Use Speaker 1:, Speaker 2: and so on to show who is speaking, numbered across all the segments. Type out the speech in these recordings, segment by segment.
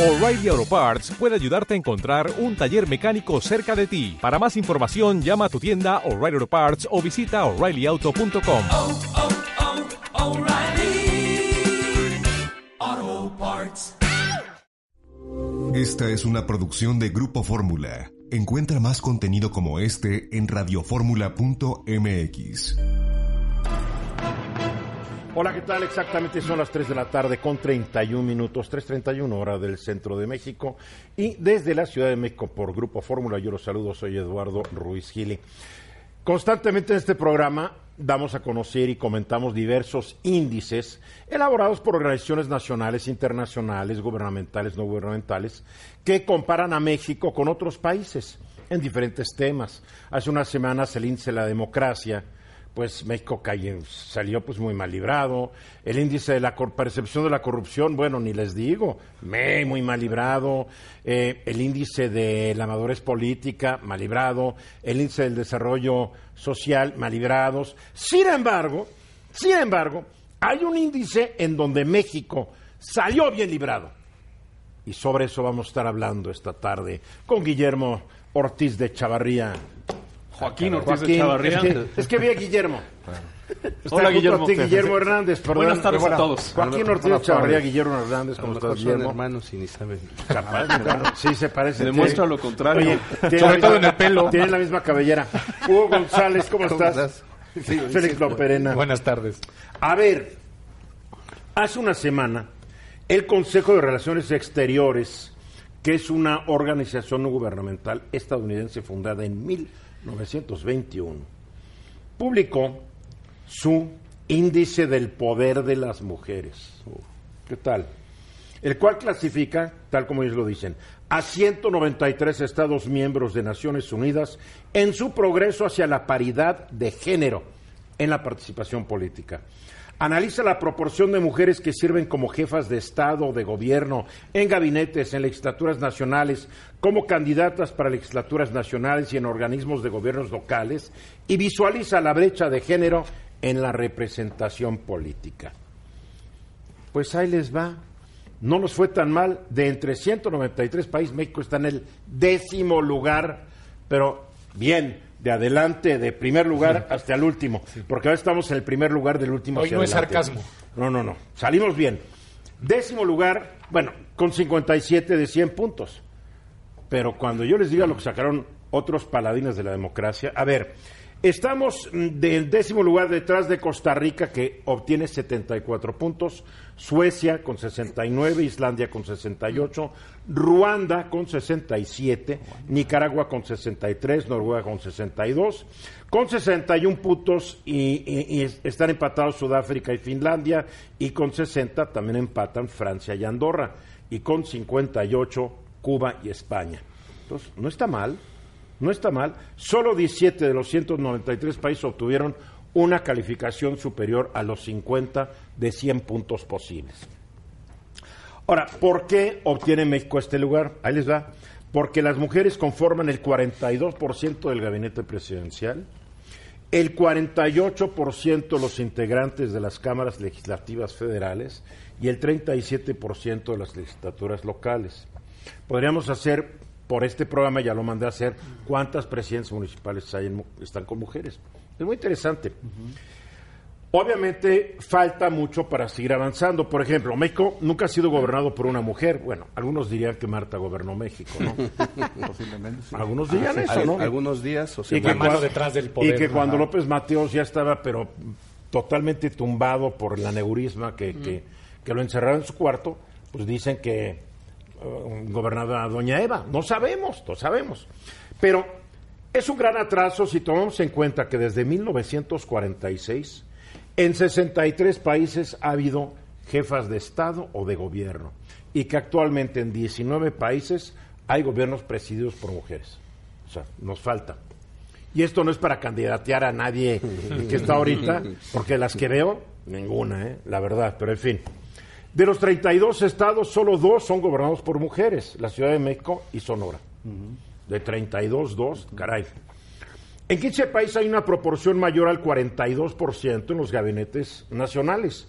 Speaker 1: O'Reilly Auto Parts puede ayudarte a encontrar un taller mecánico cerca de ti. Para más información, llama a tu tienda O'Reilly Auto Parts o visita oreillyauto.com.
Speaker 2: oh, oh, Parts.
Speaker 3: Esta es una producción de Grupo Fórmula. Encuentra más contenido como este en radioformula.mx.
Speaker 4: Hola, ¿qué tal? Exactamente son las 3 de la tarde con 31 minutos, 3.31 hora del centro de México. Y desde la Ciudad de México por Grupo Fórmula, yo los saludo, soy Eduardo Ruiz Gili. Constantemente en este programa damos a conocer y comentamos diversos índices elaborados por organizaciones nacionales, internacionales, gubernamentales, no gubernamentales, que comparan a México con otros países en diferentes temas. Hace unas semanas el índice de la democracia pues México cayó, salió pues muy mal librado. El índice de la percepción de la corrupción, bueno, ni les digo, me, muy mal librado. Eh, el índice de la madurez política, mal librado. El índice del desarrollo social, mal librados. Sin embargo, sin embargo, hay un índice en donde México salió bien librado. Y sobre eso vamos a estar hablando esta tarde con Guillermo Ortiz de Chavarría.
Speaker 5: Joaquín Ortiz de
Speaker 4: Joaquín,
Speaker 5: Chavarría.
Speaker 4: Es que, es que vi a Guillermo. Está
Speaker 5: Hola, Guillermo.
Speaker 4: a ti, Guillermo Hernández, perdón.
Speaker 5: Buenas tardes a todos.
Speaker 4: Joaquín Ortiz de Chavarría. Guillermo Hernández, ¿cómo estás, Guillermo?
Speaker 6: hermanos y ni saben.
Speaker 4: Capaz, sí, se parece.
Speaker 5: Demuestra lo contrario.
Speaker 4: Oye, tiene
Speaker 5: Sobre todo
Speaker 4: misma-
Speaker 5: en el pelo.
Speaker 4: Tienen la misma cabellera. Hugo González, ¿cómo,
Speaker 6: ¿Cómo
Speaker 4: estás?
Speaker 6: estás? Sí,
Speaker 4: Félix
Speaker 6: sí,
Speaker 4: Loperena.
Speaker 7: Buenas tardes.
Speaker 4: A ver, hace una semana, el Consejo de Relaciones Exteriores, que es una organización no gubernamental estadounidense fundada en 1921, publicó su índice del poder de las mujeres. ¿Qué tal? El cual clasifica, tal como ellos lo dicen, a 193 Estados miembros de Naciones Unidas en su progreso hacia la paridad de género en la participación política. Analiza la proporción de mujeres que sirven como jefas de Estado de gobierno, en gabinetes, en legislaturas nacionales, como candidatas para legislaturas nacionales y en organismos de gobiernos locales, y visualiza la brecha de género en la representación política. Pues ahí les va. No nos fue tan mal. De entre 193 países, México está en el décimo lugar, pero bien, de adelante, de primer lugar hasta el último, porque ahora estamos en el primer lugar del último.
Speaker 7: Hoy
Speaker 4: hacia
Speaker 7: no es
Speaker 4: adelante.
Speaker 7: sarcasmo.
Speaker 4: No, no, no. Salimos bien. Décimo lugar, bueno, con 57 de 100 puntos. Pero cuando yo les diga lo que sacaron otros paladines de la democracia, a ver, estamos mm, del décimo lugar detrás de Costa Rica, que obtiene 74 puntos, Suecia con 69, Islandia con 68, Ruanda con 67, Nicaragua con 63, Noruega con 62, con 61 puntos y, y- y están empatados Sudáfrica y Finlandia, y con 60 también empatan Francia y Andorra, y con 58 Cuba y España. Entonces, no está mal, no está mal. Solo 17 de los 193 países obtuvieron una calificación superior a los 50 de 100 puntos posibles. Ahora, ¿por qué obtiene México este lugar? Ahí les va. Porque las mujeres conforman el 42% del gabinete presidencial, el 48% de los integrantes de las cámaras legislativas federales y el 37% de las legislaturas locales. Podríamos hacer, por este programa ya lo mandé a hacer, cuántas presidencias municipales hay en mu- están con mujeres. Es muy interesante. Obviamente falta mucho para seguir avanzando. Por ejemplo, México nunca ha sido gobernado por una mujer. Bueno, algunos dirían que Marta gobernó México, ¿no?
Speaker 6: Posiblemente. sí.
Speaker 4: Algunos dirían
Speaker 6: Ah,
Speaker 4: eso, ¿no?
Speaker 6: Algunos días o
Speaker 4: Y que,
Speaker 6: semanas.
Speaker 7: mano
Speaker 4: cua-
Speaker 7: detrás del poder,
Speaker 4: y que cuando
Speaker 7: Ajá.
Speaker 4: López Mateos ya estaba, pero totalmente tumbado por el aneurisma que, que, que lo encerraron en su cuarto, pues dicen que uh, gobernaba a Doña Eva. No sabemos, no sabemos. Pero es un gran atraso si tomamos en cuenta que desde 1946 en 63 países ha habido jefas de Estado o de gobierno y que actualmente en 19 países hay gobiernos presididos por mujeres. O sea, nos falta. Y esto no es para candidatear a nadie que está ahorita, porque las que veo, ninguna, ¿eh? la verdad, pero en fin. De los 32 estados, solo dos son gobernados por mujeres, la Ciudad de México y Sonora. De 32, dos, caray. En 15 países hay una proporción mayor al 42% en los gabinetes nacionales.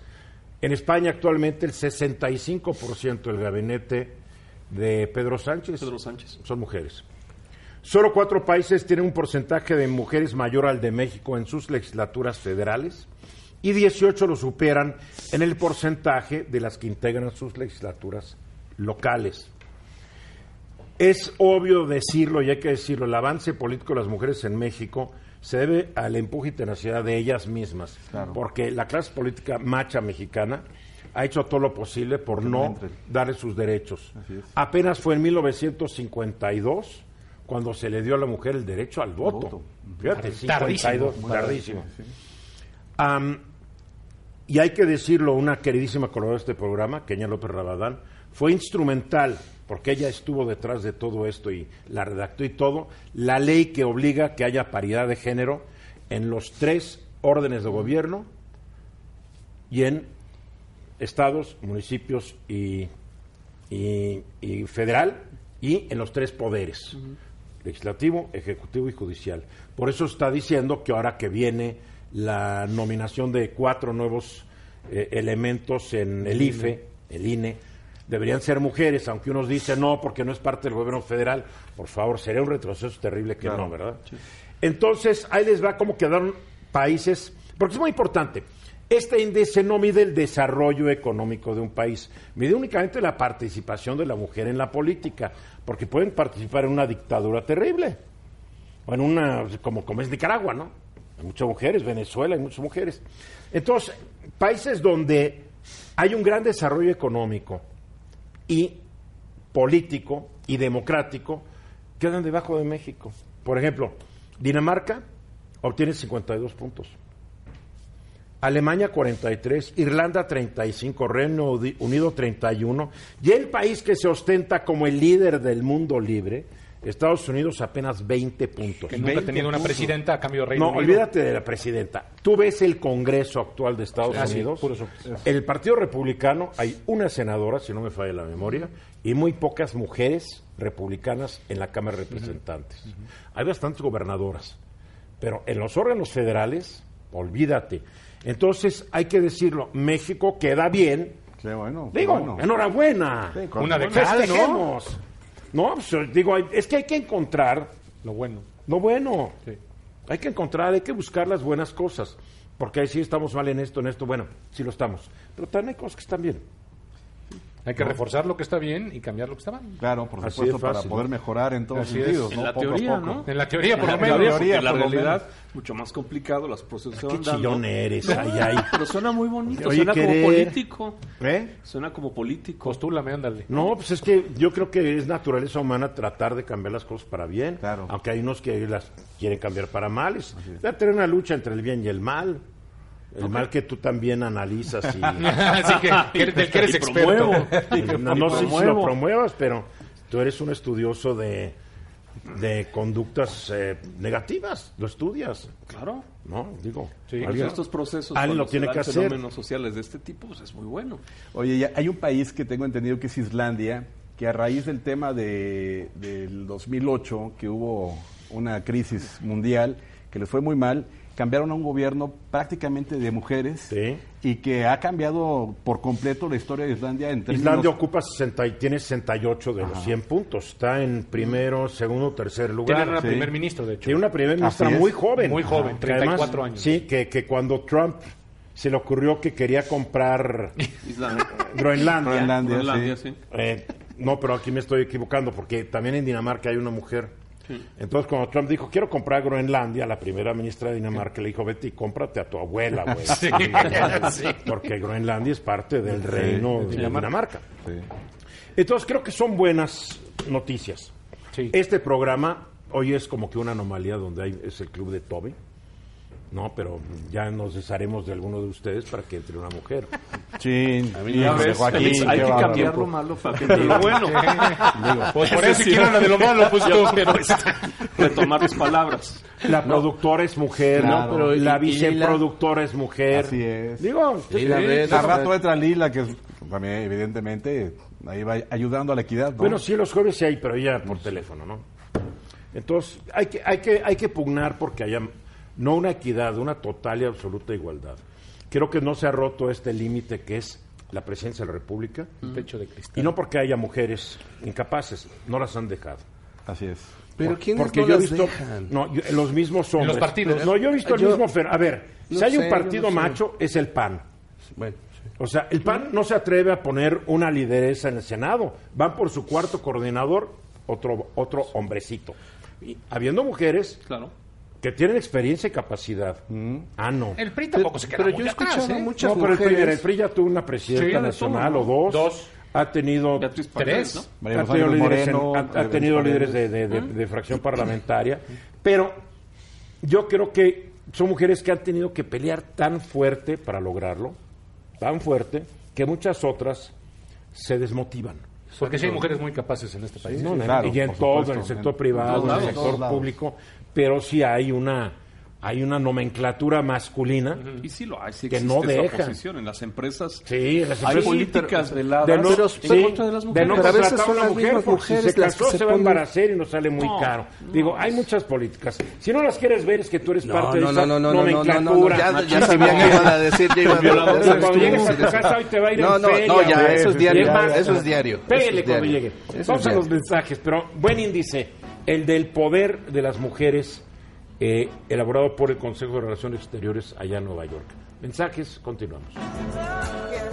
Speaker 4: En España actualmente el 65% del gabinete de Pedro Sánchez.
Speaker 5: Pedro Sánchez.
Speaker 4: Son mujeres. Solo cuatro países tienen un porcentaje de mujeres mayor al de México en sus legislaturas federales y 18 lo superan en el porcentaje de las que integran sus legislaturas locales. Es obvio decirlo y hay que decirlo, el avance político de las mujeres en México se debe al empuje y tenacidad de ellas mismas, porque la clase política macha mexicana ha hecho todo lo posible por no darle sus derechos. Apenas fue en 1952 cuando se le dio a la mujer el derecho al voto.
Speaker 6: voto.
Speaker 4: Fíjate,
Speaker 7: Tardísimo.
Speaker 4: 52, tardísimo. Y hay que decirlo, una queridísima colaboradora de este programa, Kenia López Rabadán, fue instrumental, porque ella estuvo detrás de todo esto y la redactó y todo, la ley que obliga que haya paridad de género en los tres órdenes de gobierno y en estados, municipios y, y- y federal y en los tres poderes, legislativo, ejecutivo y judicial. Por eso está diciendo que ahora que viene la nominación de cuatro nuevos eh, elementos en el IFE, el INE, deberían ser mujeres, aunque unos dicen no, porque no es parte del gobierno federal. Por favor, sería un retroceso terrible que no, ¿verdad? Entonces, ahí les va cómo quedaron países, porque es muy importante. Este índice no mide el desarrollo económico de un país, mide únicamente la participación de la mujer en la política, porque pueden participar en una dictadura terrible, o en una, como, como es Nicaragua, ¿no? Muchas mujeres, Venezuela hay muchas mujeres. Entonces, países donde hay un gran desarrollo económico y político y democrático quedan debajo de México. Por ejemplo, Dinamarca obtiene 52 puntos. Alemania 43, Irlanda 35, Reino Unido 31, y el país que se ostenta como el líder del mundo libre, Estados Unidos apenas 20 puntos.
Speaker 7: Que nunca ha tenido una presidenta a cambio de Reino
Speaker 4: No,
Speaker 7: Unido.
Speaker 4: olvídate de la presidenta. Tú ves el Congreso actual de Estados
Speaker 7: Ah, sí,
Speaker 4: Unidos.
Speaker 7: puro so-
Speaker 4: el Partido Republicano hay una senadora, si no me falla la memoria, y muy pocas mujeres republicanas en la Cámara de Representantes. Hay bastantes gobernadoras, pero en los órganos federales, olvídate. Entonces, hay que decirlo, México queda bien.
Speaker 6: Qué bueno. qué
Speaker 4: Digo,
Speaker 6: bueno.
Speaker 4: enhorabuena.
Speaker 6: Sí,
Speaker 7: Una de cal, ¿no?
Speaker 4: No, pues, digo, es que hay que encontrar
Speaker 7: Lo bueno.
Speaker 4: lo bueno.
Speaker 7: Sí.
Speaker 4: Hay que encontrar, hay que buscar las buenas cosas. Porque ahí sí estamos mal en esto, en esto. Bueno, sí lo estamos. Pero también hay cosas que están bien.
Speaker 7: Hay que reforzar lo que está bien y cambiar lo que está mal.
Speaker 6: Claro, por
Speaker 4: Así
Speaker 6: supuesto, para poder mejorar en todos
Speaker 7: Así es.
Speaker 6: sentidos.
Speaker 5: En
Speaker 6: ¿no?
Speaker 5: la
Speaker 6: Poco
Speaker 5: teoría. ¿no?
Speaker 7: En la teoría, por
Speaker 5: En
Speaker 7: lo
Speaker 5: la
Speaker 7: menos.
Speaker 5: teoría,
Speaker 6: teoría,
Speaker 5: porque la realidad, mucho más complicado, las procesos se
Speaker 4: Qué chillón eres. Ay, ay.
Speaker 5: Pero suena muy bonito,
Speaker 4: Oye,
Speaker 5: suena
Speaker 4: querer.
Speaker 5: como político.
Speaker 4: ¿Eh?
Speaker 5: Suena como político.
Speaker 7: Postúlame, ándale.
Speaker 4: No, pues es que yo creo que es naturaleza humana tratar de cambiar las cosas para bien.
Speaker 6: Claro.
Speaker 4: Aunque hay unos que las quieren cambiar para males. Debe tener una lucha entre el bien y el mal. El mal que tú también analizas y...
Speaker 7: Así que, que que eres
Speaker 5: Y
Speaker 7: experto.
Speaker 5: promuevo.
Speaker 4: no, no sé si lo promuevas, pero tú eres un estudioso de, de conductas eh, negativas. Lo estudias,
Speaker 5: Claro.
Speaker 4: ¿no? Digo,
Speaker 7: Sí.
Speaker 4: Alguien-
Speaker 5: estos procesos,
Speaker 4: alguien lo tiene que hacer.
Speaker 5: fenómenos sociales de este tipo, pues es muy bueno.
Speaker 6: Oye, ya hay un país que tengo entendido que es Islandia, que a raíz del tema de, del 2008, que hubo una crisis mundial, que les fue muy mal, cambiaron a un gobierno prácticamente de mujeres
Speaker 4: Sí.
Speaker 6: y que ha cambiado por completo la historia de Islandia en términos...
Speaker 4: Islandia ocupa 60 y tiene 68 de los 100 puntos. Está en primero, segundo, tercer lugar.
Speaker 7: Tiene una
Speaker 6: Sí.
Speaker 7: primer ministro, de hecho.
Speaker 4: Tiene una primera ministra muy joven.
Speaker 7: Muy joven,
Speaker 4: Que
Speaker 7: 34 años.
Speaker 4: Sí, que, que cuando Trump se le ocurrió que quería comprar
Speaker 5: Islandia.
Speaker 4: Groenlandia.
Speaker 6: Groenlandia,
Speaker 5: Groenlandia,
Speaker 6: sí.
Speaker 5: sí.
Speaker 4: eh, no, pero aquí me estoy equivocando porque también en Dinamarca hay una mujer. Entonces, cuando Trump dijo, quiero comprar Groenlandia, la primera ministra de Dinamarca le dijo, Betty, cómprate a tu abuela, güey.
Speaker 7: Sí, sí.
Speaker 4: Porque Groenlandia es parte del reino de
Speaker 7: Dinamarca.
Speaker 4: Dinamarca.
Speaker 6: Sí.
Speaker 4: Entonces, creo que son buenas noticias.
Speaker 7: Sí.
Speaker 4: Este programa hoy es como que una anomalía donde hay, es el club de Toby. No, pero ya nos desharemos de alguno de ustedes para que entre una mujer.
Speaker 6: Sí,
Speaker 5: Ya ves, Félix, hay que cambiar lo malo para que lo bueno.
Speaker 7: Pues por eso quiero la de lo malo, pues tú. Pero
Speaker 5: Retomar tus palabras.
Speaker 4: La productora es mujer,
Speaker 6: Claro.
Speaker 4: ¿no? pero la viceproductora es mujer.
Speaker 6: Así es.
Speaker 4: Digo, sí.
Speaker 8: ves,
Speaker 6: rato entra Lila, que es, también evidentemente ahí va ayudando a la equidad, ¿no?
Speaker 4: Bueno, sí, los jueves sí hay, pero ya por teléfono, ¿no? Entonces, hay que, hay que, hay que pugnar porque haya no una equidad, una total y absoluta igualdad. Creo que no se ha roto este límite que es la presidencia de la República
Speaker 7: Techo de cristal.
Speaker 4: y no porque haya mujeres incapaces, no las han dejado.
Speaker 6: Así es.
Speaker 8: Pero ¿quiénes
Speaker 4: Porque
Speaker 8: no
Speaker 4: yo he visto,
Speaker 8: dejan?
Speaker 4: no, yo- los mismos hombres.
Speaker 7: los partidos.
Speaker 4: No, yo he visto el
Speaker 8: Yo-
Speaker 4: mismo. fer- A ver,
Speaker 8: no
Speaker 4: si hay un partido
Speaker 8: sé.
Speaker 4: macho, es el PAN.
Speaker 8: Bueno, sí.
Speaker 4: O sea, el PAN no se atreve a poner una lideresa en el Senado. Van por su cuarto coordinador, otro, otro hombrecito. Y habiendo mujeres
Speaker 5: Claro.
Speaker 4: Que tienen experiencia y capacidad. Ah, no.
Speaker 7: El PRI tampoco se queda
Speaker 8: pero
Speaker 7: muy
Speaker 8: yo he
Speaker 7: atrás,
Speaker 8: escuchado
Speaker 7: ¿eh?
Speaker 8: muchas
Speaker 4: no, pero el PRI, el ya tuvo una presidenta
Speaker 5: Sí, de
Speaker 4: nacional
Speaker 5: todo,
Speaker 4: o dos.
Speaker 7: Dos.
Speaker 4: Ha tenido
Speaker 5: Beatriz
Speaker 7: Tres.
Speaker 5: ¿no?
Speaker 6: María
Speaker 4: ha tenido líderes, en-
Speaker 6: Moreno,
Speaker 4: ha- ha,
Speaker 6: Beatriz
Speaker 4: tenido
Speaker 6: Paredes.
Speaker 4: líderes de, de- de- de fracción parlamentaria, pero yo creo que son mujeres que han tenido que pelear tan fuerte para lograrlo, tan fuerte, que muchas otras se desmotivan.
Speaker 7: Porque sí hay mujeres muy capaces en este país.
Speaker 4: No, en-
Speaker 6: claro,
Speaker 4: y en todo,
Speaker 6: supuesto,
Speaker 4: en el sector
Speaker 6: en
Speaker 4: privado, en el sector público, pero sí hay una hay una nomenclatura masculina.
Speaker 5: Y sí lo hay, sí
Speaker 4: Que no
Speaker 5: esa
Speaker 4: deja.
Speaker 5: en las empresas.
Speaker 4: Sí, en las
Speaker 5: Hay políticas
Speaker 4: de no,
Speaker 8: Pero-
Speaker 4: sí,
Speaker 5: en contra de las
Speaker 4: de
Speaker 5: mujeres.
Speaker 4: no
Speaker 8: Pero a veces son las
Speaker 4: mujer
Speaker 8: mismas
Speaker 4: porque si
Speaker 8: mujeres
Speaker 4: se
Speaker 8: las que
Speaker 4: casó
Speaker 8: se
Speaker 4: se va a embarazar y nos sale muy
Speaker 5: No,
Speaker 4: caro. Digo, hay muchas políticas. Si no las quieres ver es que tú eres
Speaker 8: No,
Speaker 4: parte de
Speaker 8: no,
Speaker 4: esa
Speaker 8: no, no, no, no, no, no,
Speaker 4: nomenclatura.
Speaker 8: ya, ya sabía que iban a decir, ya iban a decir.
Speaker 4: Cuando llegues a tu casa hoy te va a ir
Speaker 8: No,
Speaker 4: en
Speaker 8: no,
Speaker 4: feria,
Speaker 8: no, ya, eso es diario, eso es diario. eso
Speaker 4: Pégale
Speaker 8: es
Speaker 4: cuando llegue.
Speaker 8: Eso
Speaker 4: Vamos
Speaker 8: es
Speaker 4: a los
Speaker 8: diario.
Speaker 4: mensajes, pero buen índice, el del poder de las mujeres eh, elaborado por el Consejo de Relaciones Exteriores allá en Nueva York. Mensajes, continuamos.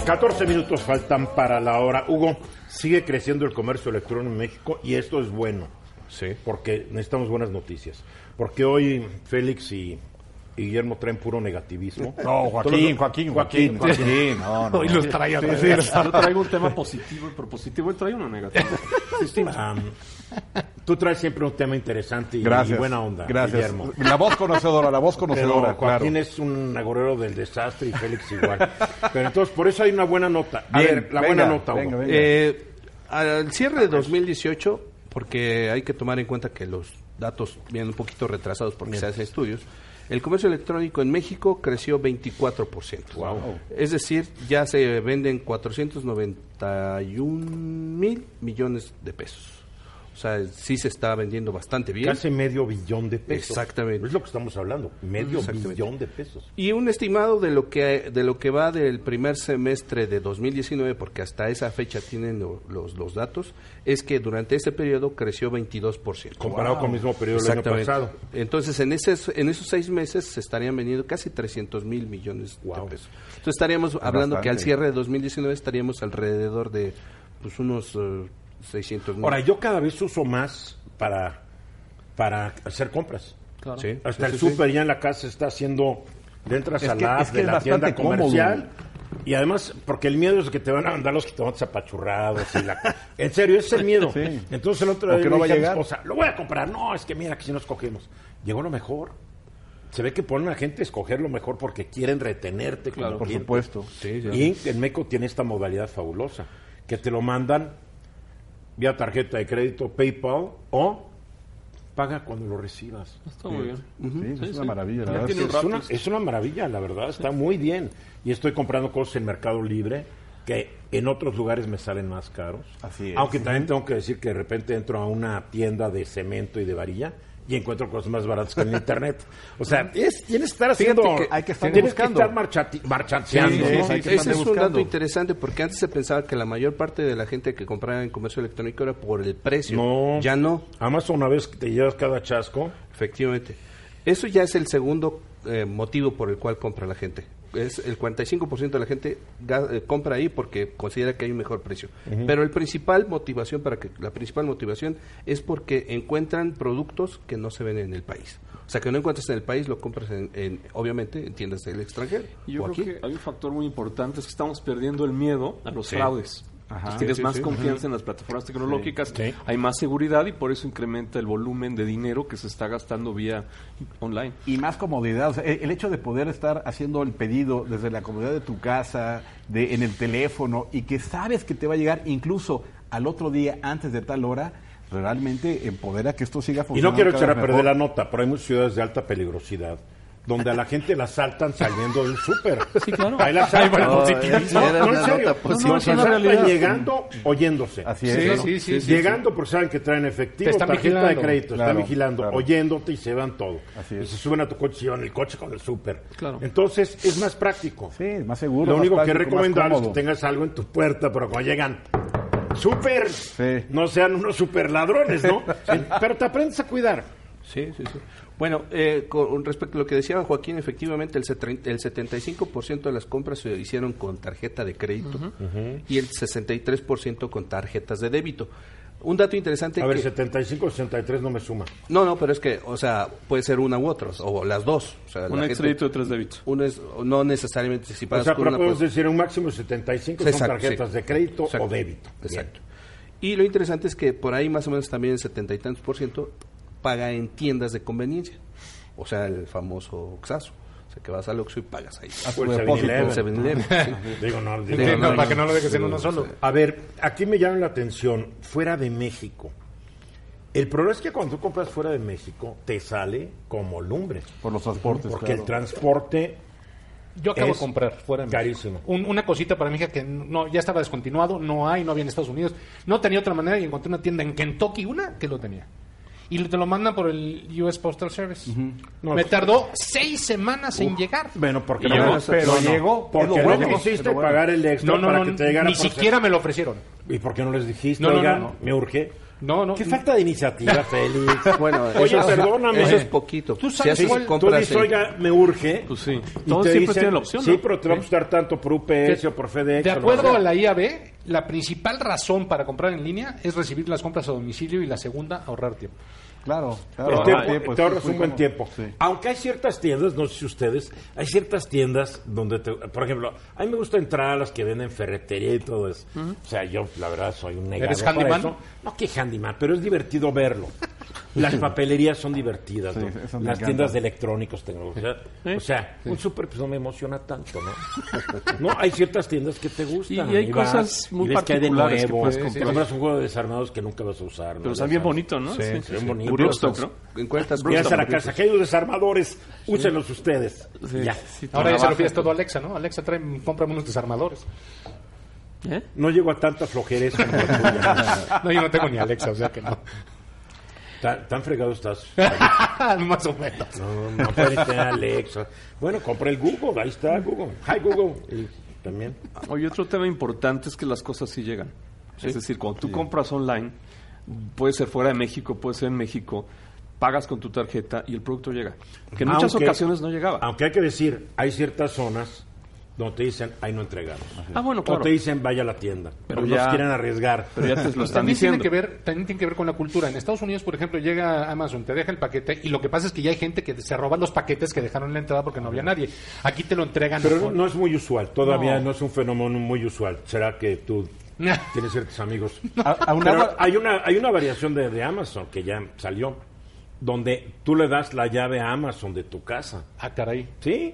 Speaker 4: 14 minutos faltan para la hora. Hugo, sigue creciendo el comercio electrónico en México y esto es bueno.
Speaker 8: Sí.
Speaker 4: Porque necesitamos buenas noticias. Porque hoy Félix y, y Guillermo traen puro negativismo.
Speaker 6: No, Joaquín, Joaquín, Joaquín, Joaquín. No, no.
Speaker 7: Hoy los vez.
Speaker 6: sí,
Speaker 5: Yo traigo un tema positivo y propositivo, él trae uno negativo.
Speaker 4: Tú traes siempre un tema interesante y,
Speaker 6: Gracias.
Speaker 4: y buena onda,
Speaker 6: Gracias.
Speaker 4: Guillermo.
Speaker 6: La voz conocedora, la voz
Speaker 4: Pero
Speaker 6: conocedora,
Speaker 4: Joaquín
Speaker 6: claro.
Speaker 4: es un agorero del desastre y Félix igual. Pero entonces, por eso hay una buena nota. A
Speaker 6: Bien,
Speaker 4: ver, la
Speaker 6: venga,
Speaker 4: buena nota,
Speaker 6: venga, venga.
Speaker 8: Eh, al cierre de 2018, porque hay que tomar en cuenta que los datos vienen un poquito retrasados porque se hacen estudios, el comercio electrónico en México creció 24%.
Speaker 4: Wow.
Speaker 8: Es decir, ya se venden 491 mil millones de pesos. O sea, sí se está vendiendo bastante bien.
Speaker 4: Casi medio billón de pesos.
Speaker 8: Exactamente.
Speaker 4: Es lo que estamos hablando. Medio billón de pesos.
Speaker 8: Y un estimado de lo que de lo que va del primer semestre de 2019, porque hasta esa fecha tienen lo- los, los datos, es que durante ese periodo creció 22%.
Speaker 4: Comparado con el mismo periodo del año pasado.
Speaker 8: Entonces, en, ese, en esos seis meses se estarían vendiendo casi 300 mil millones
Speaker 4: Wow.
Speaker 8: de pesos. Entonces, estaríamos hablando que al cierre de 2019 estaríamos alrededor de pues, unos eh, 600 mil.
Speaker 4: Ahora, yo cada vez uso más para, para hacer compras.
Speaker 8: Sí,
Speaker 4: Hasta
Speaker 8: sí,
Speaker 4: el
Speaker 8: sí, sí.
Speaker 4: súper ya en la casa está haciendo, le entras
Speaker 6: Es que-
Speaker 4: app
Speaker 6: es que
Speaker 4: de
Speaker 6: es
Speaker 4: la tienda
Speaker 6: cómodo.
Speaker 4: comercial. Y además, porque el miedo es que te van a mandar los jitomates apachurrados. Y la... En serio, ese es el miedo.
Speaker 6: Sí.
Speaker 4: Entonces el otro día
Speaker 6: que no va
Speaker 4: dije
Speaker 6: a
Speaker 4: mi
Speaker 6: llegar.
Speaker 4: esposa, lo voy a comprar. No, es que mira, que si nos cogemos. Llegó lo mejor. Se ve que ponen a la gente a escoger lo mejor porque quieren retenerte. como
Speaker 6: Por
Speaker 4: cliente.
Speaker 6: supuesto.
Speaker 8: Sí.
Speaker 4: Y en México tiene esta modalidad fabulosa, que te lo mandan vía tarjeta de crédito, PayPal o paga cuando lo recibas.
Speaker 5: Está muy bien.
Speaker 6: Sí, es
Speaker 5: Sí,
Speaker 6: una
Speaker 5: sí.
Speaker 6: maravilla, la verdad.
Speaker 4: Es una, es una maravilla, la verdad, está muy bien. Y estoy comprando cosas en Mercado Libre que en otros lugares me salen más caros.
Speaker 6: Así es.
Speaker 4: Aunque también tengo que decir que de repente entro a una tienda de cemento y de varilla y encuentro cosas más baratas que en internet. O sea, es, tienes que estar haciendo...
Speaker 8: que
Speaker 6: hay que estar
Speaker 4: tienes
Speaker 6: buscando.
Speaker 4: que estar marchati- marchanteando.
Speaker 6: Sí,
Speaker 4: ¿no?
Speaker 6: sí, sí.
Speaker 8: Ese
Speaker 6: hay que
Speaker 8: es un dato interesante porque antes se pensaba que la mayor parte de la gente que compraba en comercio electrónico era por el precio.
Speaker 4: No.
Speaker 8: Ya no,
Speaker 4: Además, una vez que te llevas cada chasco,
Speaker 8: efectivamente. Eso ya es el segundo eh, motivo por el cual compra la gente. Es el 45% de la gente eh, compra ahí porque considera que hay un mejor precio. Pero el principal motivación para que la principal motivación es porque encuentran productos que no se ven en el país. O sea, que no encuentras en el país, lo compras en, en- obviamente en tiendas del extranjero.
Speaker 5: Y yo
Speaker 8: o
Speaker 5: creo
Speaker 8: aquí.
Speaker 5: que hay un factor muy importante, es que estamos perdiendo el miedo a los fraudes.
Speaker 6: Ajá.
Speaker 5: Entonces, tienes
Speaker 8: Sí,
Speaker 5: más
Speaker 8: sí.
Speaker 5: confianza en las plataformas tecnológicas,
Speaker 4: Sí.
Speaker 5: hay más seguridad y por eso incrementa el volumen de dinero que se está gastando vía online.
Speaker 6: y más comodidad. O sea, el, el hecho de poder estar haciendo el pedido desde la comodidad de tu casa, de, en el teléfono, y que sabes que te va a llegar incluso al otro día antes de tal hora, realmente empodera que esto siga
Speaker 4: y
Speaker 6: funcionando.
Speaker 4: no quiero echar a perder
Speaker 6: mejor.
Speaker 4: la nota, pero hay muchas ciudades de alta peligrosidad donde a la gente la saltan saliendo del súper.
Speaker 5: Sí, claro.
Speaker 4: Ahí la saltan.
Speaker 8: No,
Speaker 4: en serio. No, se saltan llegando, oyéndose.
Speaker 6: Así es.
Speaker 7: Sí,
Speaker 6: claro.
Speaker 7: sí, sí, sí,
Speaker 4: llegando porque saben que traen efectivo,
Speaker 7: están
Speaker 4: tarjeta de
Speaker 7: vigilando.
Speaker 4: crédito, están
Speaker 6: Claro,
Speaker 4: vigilando,
Speaker 6: claro.
Speaker 4: oyéndote y se van todo.
Speaker 6: Así
Speaker 4: Y
Speaker 6: es.
Speaker 4: se suben a tu coche y llevan el coche con el súper.
Speaker 5: Claro.
Speaker 4: Entonces es más práctico.
Speaker 6: Sí, más seguro.
Speaker 4: Lo
Speaker 6: más
Speaker 4: único que es recomendable es que tengas algo en tu puerta, pero cuando llegan súper,
Speaker 6: Sí.
Speaker 4: no sean unos super ladrones, ¿no? pero te aprendes a cuidar.
Speaker 8: Sí, sí, sí. Bueno, eh, con respecto a lo que decía Joaquín, efectivamente el, setren- el 75% de las compras se hicieron con tarjeta de crédito y el 63% con tarjetas de débito. Un dato interesante
Speaker 4: A ver,
Speaker 8: que...
Speaker 4: 75, 63 no me suma.
Speaker 8: No, no, pero es que, o sea, puede ser una u otra, o las dos. O sea,
Speaker 5: Un extradito de tres débitos.
Speaker 8: Uno es, no necesariamente si
Speaker 4: O sea,
Speaker 8: con
Speaker 4: pero
Speaker 8: una...
Speaker 4: podemos
Speaker 8: pues-
Speaker 4: decir un máximo de 75 son
Speaker 8: Exacto,
Speaker 4: tarjetas
Speaker 8: sí.
Speaker 4: de crédito
Speaker 8: Exacto,
Speaker 4: o débito.
Speaker 8: Exacto. Y lo interesante es que por ahí más o menos también el setenta y tantos por ciento paga en tiendas de conveniencia. O sea, el famoso Oxazo. O sea, que vas al Oxxo y pagas ahí.
Speaker 6: A tu
Speaker 4: O el
Speaker 6: depósito.
Speaker 4: 7-Eleven.
Speaker 8: El 7-Eleven, sí.
Speaker 4: Digo, no, digo,
Speaker 7: Sí,
Speaker 8: no,
Speaker 7: para que no lo dejes en uno solo.
Speaker 8: sí.
Speaker 4: A ver, aquí me llama la atención, fuera de México. El problema es que cuando tú compras fuera de México, te sale como lumbre.
Speaker 6: Por los transportes,
Speaker 4: Porque
Speaker 6: claro.
Speaker 4: el transporte
Speaker 7: Yo acabo
Speaker 4: Es
Speaker 7: de comprar fuera de México.
Speaker 4: carísimo.
Speaker 7: Un- una cosita para mi hija que no, ya estaba descontinuado, no hay, no había en Estados Unidos. No tenía otra manera y encontré una tienda en Kentucky, una que lo tenía. Y te lo mandan por el US Postal Service.
Speaker 4: No,
Speaker 7: Me tardó seis semanas en llegar.
Speaker 4: Bueno, porque
Speaker 5: llegó,
Speaker 4: no,
Speaker 6: pero
Speaker 4: no,
Speaker 6: llegó,
Speaker 4: Porque
Speaker 6: lo
Speaker 4: no
Speaker 6: bueno,
Speaker 4: quisiste
Speaker 6: bueno.
Speaker 4: pagar el extra
Speaker 7: No, no,
Speaker 4: para
Speaker 7: no,
Speaker 4: que te llegara
Speaker 7: ni siquiera me lo ofrecieron.
Speaker 4: ¿Y por qué no les dijiste?
Speaker 7: No, no,
Speaker 4: Oiga,
Speaker 7: no, no.
Speaker 4: me urge.
Speaker 7: No, no.
Speaker 4: Qué falta de iniciativa, Félix.
Speaker 8: Bueno,
Speaker 4: Oye,
Speaker 8: eso,
Speaker 4: perdóname.
Speaker 8: eso es poquito.
Speaker 7: Tú
Speaker 8: Si
Speaker 7: sabes
Speaker 8: haces
Speaker 7: cuál-
Speaker 4: Tú dices,
Speaker 8: en-
Speaker 4: oiga, me urge.
Speaker 5: Pues sí.
Speaker 4: Y
Speaker 5: Todos
Speaker 4: te
Speaker 5: siempre
Speaker 4: dicen,
Speaker 5: tienen la opción,
Speaker 4: Sí,
Speaker 5: ¿no?
Speaker 4: pero te va a costar tanto por UPS o por FedEx.
Speaker 7: De
Speaker 4: o lo
Speaker 7: acuerdo a la IAB, la principal razón para comprar en línea es recibir las compras a domicilio y la segunda, ahorrar tiempo.
Speaker 6: Claro,
Speaker 4: El
Speaker 6: claro.
Speaker 4: tiempo-
Speaker 6: tiempo,
Speaker 4: te ahorras un buen tiempo.
Speaker 6: Sí.
Speaker 4: Aunque hay ciertas tiendas, no sé si ustedes, hay ciertas tiendas donde, te- por ejemplo, a mí me gusta entrar a las que venden ferretería y todo eso. O sea, yo, la verdad, soy un negado
Speaker 7: ¿Eres
Speaker 4: para
Speaker 7: handyman?
Speaker 4: eso. No, que handyman, pero es divertido verlo. Las papelerías son divertidas,
Speaker 6: Sí,
Speaker 4: ¿no? Las
Speaker 6: encanta.
Speaker 4: tiendas de electrónicos, tecnología. O sea, un súper pues no me emociona tanto, ¿no? no, hay ciertas tiendas que te gustan.
Speaker 5: Y hay
Speaker 4: vas,
Speaker 5: cosas muy
Speaker 4: y ves que hay de
Speaker 5: particulares que
Speaker 4: nuevo.
Speaker 5: comprar.
Speaker 4: compras un juego de desarmados que nunca vas a usar. ¿no?
Speaker 5: Pero está bien bonito, ¿no?
Speaker 4: Sí, bonitos.
Speaker 5: Brookstock, ¿no?
Speaker 8: Encuentras
Speaker 4: Llegas a la casa, aquellos desarmadores, úsenlos ustedes.
Speaker 5: Sí,
Speaker 4: Ya.
Speaker 7: Ahora ya se lo pides todo a Alexa, ¿no? Alexa, trae, cómprame unos desarmadores.
Speaker 5: ¿Eh?
Speaker 4: No llego a tanta flojerez como la tuya.
Speaker 7: No, yo no tengo ni Alexa, o sea que no.
Speaker 4: Tan, tan fregado estás.
Speaker 7: Más o menos.
Speaker 4: No, no puedes tener Alexa. Bueno, compra el Google, ahí está Google. Hi Google. Y también.
Speaker 5: Oye, otro tema importante es que las cosas sí llegan. Es decir, cuando tú compras online, puede ser fuera de México, puede ser en México, pagas con tu tarjeta y el producto llega. Que en muchas
Speaker 4: Aunque-
Speaker 5: ocasiones no llegaba.
Speaker 4: Aunque hay que decir, hay ciertas zonas donde te dicen, ahí no entregamos.
Speaker 5: Ah, bueno,
Speaker 4: O
Speaker 5: claro.
Speaker 4: te dicen, vaya a la tienda.
Speaker 5: Pero
Speaker 4: no
Speaker 5: ya-
Speaker 4: quieren arriesgar.
Speaker 5: Pero ya te lo están
Speaker 7: También tiene,
Speaker 5: diciendo.
Speaker 7: que ver, también tiene que ver con la cultura. En Estados Unidos, por ejemplo, llega Amazon, te deja el paquete y lo que pasa es que ya hay gente que se roba los paquetes que dejaron en la entrada porque no había nadie. Aquí te lo entregan.
Speaker 4: Pero no es muy usual, todavía
Speaker 7: No.
Speaker 4: no, es un fenómeno muy usual. ¿Será que tú tienes ciertos amigos?
Speaker 6: A-
Speaker 4: hay una, hay una variación de, de Amazon que ya salió, donde tú le das la llave a Amazon de tu casa.
Speaker 7: Ah, caray.
Speaker 4: ¿Sí?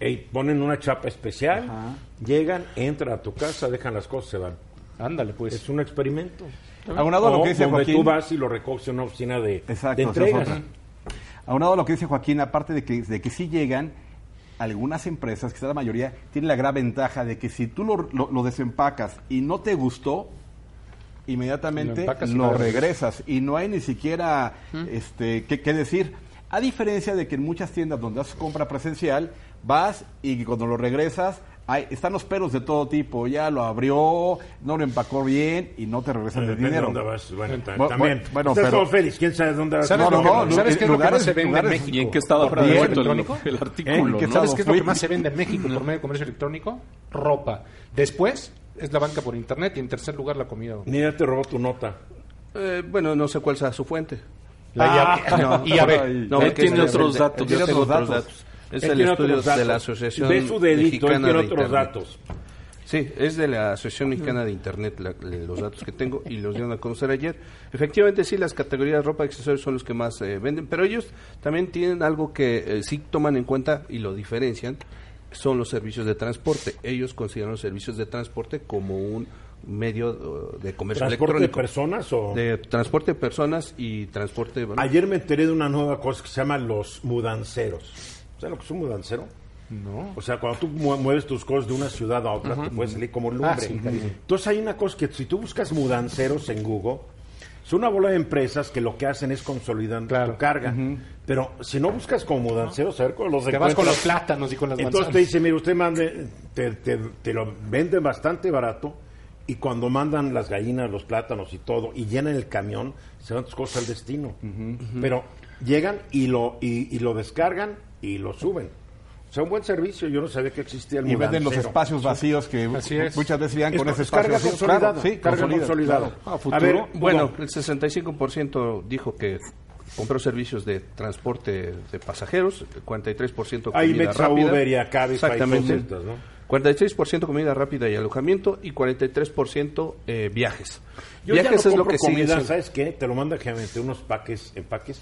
Speaker 4: Y ponen una chapa especial, llegan, entran a tu casa, dejan las cosas, se van.
Speaker 7: Ándale, pues.
Speaker 4: Es un experimento.
Speaker 6: Aunado a lo que dice
Speaker 4: donde
Speaker 6: Joaquín.
Speaker 4: tú vas y lo recoges en una oficina de,
Speaker 6: Exacto,
Speaker 4: de entregas.
Speaker 6: Aunado a lo que dice Joaquín, aparte de que, de que sí llegan, algunas empresas, quizá la mayoría, tienen la gran ventaja de que si tú lo, lo- lo desempacas y no te gustó, inmediatamente
Speaker 7: y
Speaker 6: lo
Speaker 7: lo regresas.
Speaker 6: y no hay ni siquiera este qué, qué decir. A diferencia de que en muchas tiendas donde haces compra presencial, vas y cuando lo regresas, hay, están los peros de todo tipo. Ya lo abrió, no lo empacó bien y no te regresan el dinero.
Speaker 4: dónde vas. Bueno, ta-
Speaker 6: Bu-
Speaker 4: también.
Speaker 6: bueno,
Speaker 4: Estás
Speaker 6: pero-
Speaker 4: como Félix, ¿quién sabe dónde vas?
Speaker 7: ¿Sabes,
Speaker 6: No, no, no,
Speaker 7: ¿sabes qué es lo que más se vende en México?
Speaker 5: ¿Y en qué estado
Speaker 7: ¿Por
Speaker 5: fuera el,
Speaker 7: electrónico?
Speaker 5: el artículo?
Speaker 6: ¿En qué
Speaker 5: ¿no?
Speaker 6: estado?
Speaker 7: ¿Sabes qué es lo que más se vende en México por medio de comercio electrónico? Ropa. Después es la banca por internet y en tercer lugar la comida.
Speaker 4: Mira, te robó tu nota.
Speaker 8: Eh, bueno, no sé cuál sea su fuente.
Speaker 7: La
Speaker 6: Ah,
Speaker 7: IAB. IAB.
Speaker 6: ay.
Speaker 8: No,
Speaker 5: Él tiene otros datos.
Speaker 8: Yo tengo
Speaker 6: otros datos.
Speaker 8: Es el estudio de la. Asociación
Speaker 4: Ve su delito, él
Speaker 8: Mexicana
Speaker 4: tiene
Speaker 8: de
Speaker 4: otros
Speaker 8: Internet.
Speaker 4: datos.
Speaker 8: Sí, es de la Asociación Mexicana de Internet la- los datos que tengo y los dieron a conocer ayer. Efectivamente, sí, las categorías de ropa y accesorios son los que más eh, venden, pero ellos también tienen algo que eh, sí toman en cuenta y lo diferencian, son los servicios de transporte. Ellos consideran los servicios de transporte como un medio eh, de comercio
Speaker 4: ¿Transporte de personas o...?
Speaker 8: De transporte de personas y transporte... bueno,
Speaker 4: Ayer me enteré de una nueva cosa que se llama los mudanceros. ¿Sabes lo que es un mudancero?
Speaker 7: No.
Speaker 4: O sea, cuando tú mue- mueves tus cosas de una ciudad a otra, te puede salir como lumbre.
Speaker 7: Ah, sí.
Speaker 4: Entonces hay una cosa que si tú buscas mudanceros en Google, es una bola de empresas que lo que hacen es consolidar
Speaker 7: Claro.
Speaker 4: tu carga. Pero si no buscas como mudanceros, a ver cómo los
Speaker 7: Te vas con los plátanos y con las
Speaker 4: Entonces te dice, mire, usted mande, te, te- te lo venden bastante barato y cuando mandan las gallinas, los plátanos y todo y llenan el camión, se van tus cosas al destino. Pero llegan y lo, y, y lo descargan y lo suben. O sea, un buen servicio. Yo no sabía que existía el
Speaker 6: Y venden los espacios vacíos que muchas veces llegan con ese
Speaker 4: es
Speaker 6: espacio
Speaker 4: carga
Speaker 6: vacío.
Speaker 4: consolidada.
Speaker 6: Claro, sí,
Speaker 4: carga
Speaker 6: consolida,
Speaker 4: consolidada.
Speaker 6: claro.
Speaker 5: Ah, futuro.
Speaker 4: A ver,
Speaker 8: Bueno,
Speaker 4: Hugo,
Speaker 8: el 65% dijo que compró servicios de transporte de pasajeros, el 43% comida
Speaker 4: Mexa,
Speaker 8: rápida.
Speaker 4: Uber y Cabify,
Speaker 8: Exactamente.
Speaker 4: estas, ¿no?
Speaker 8: 46% comida rápida y alojamiento y 43% eh, viajes.
Speaker 4: Yo ya
Speaker 8: viajes
Speaker 4: no
Speaker 8: es lo que sigue
Speaker 4: comida, ¿sabes qué? Te lo manda generalmente unos paques, empaques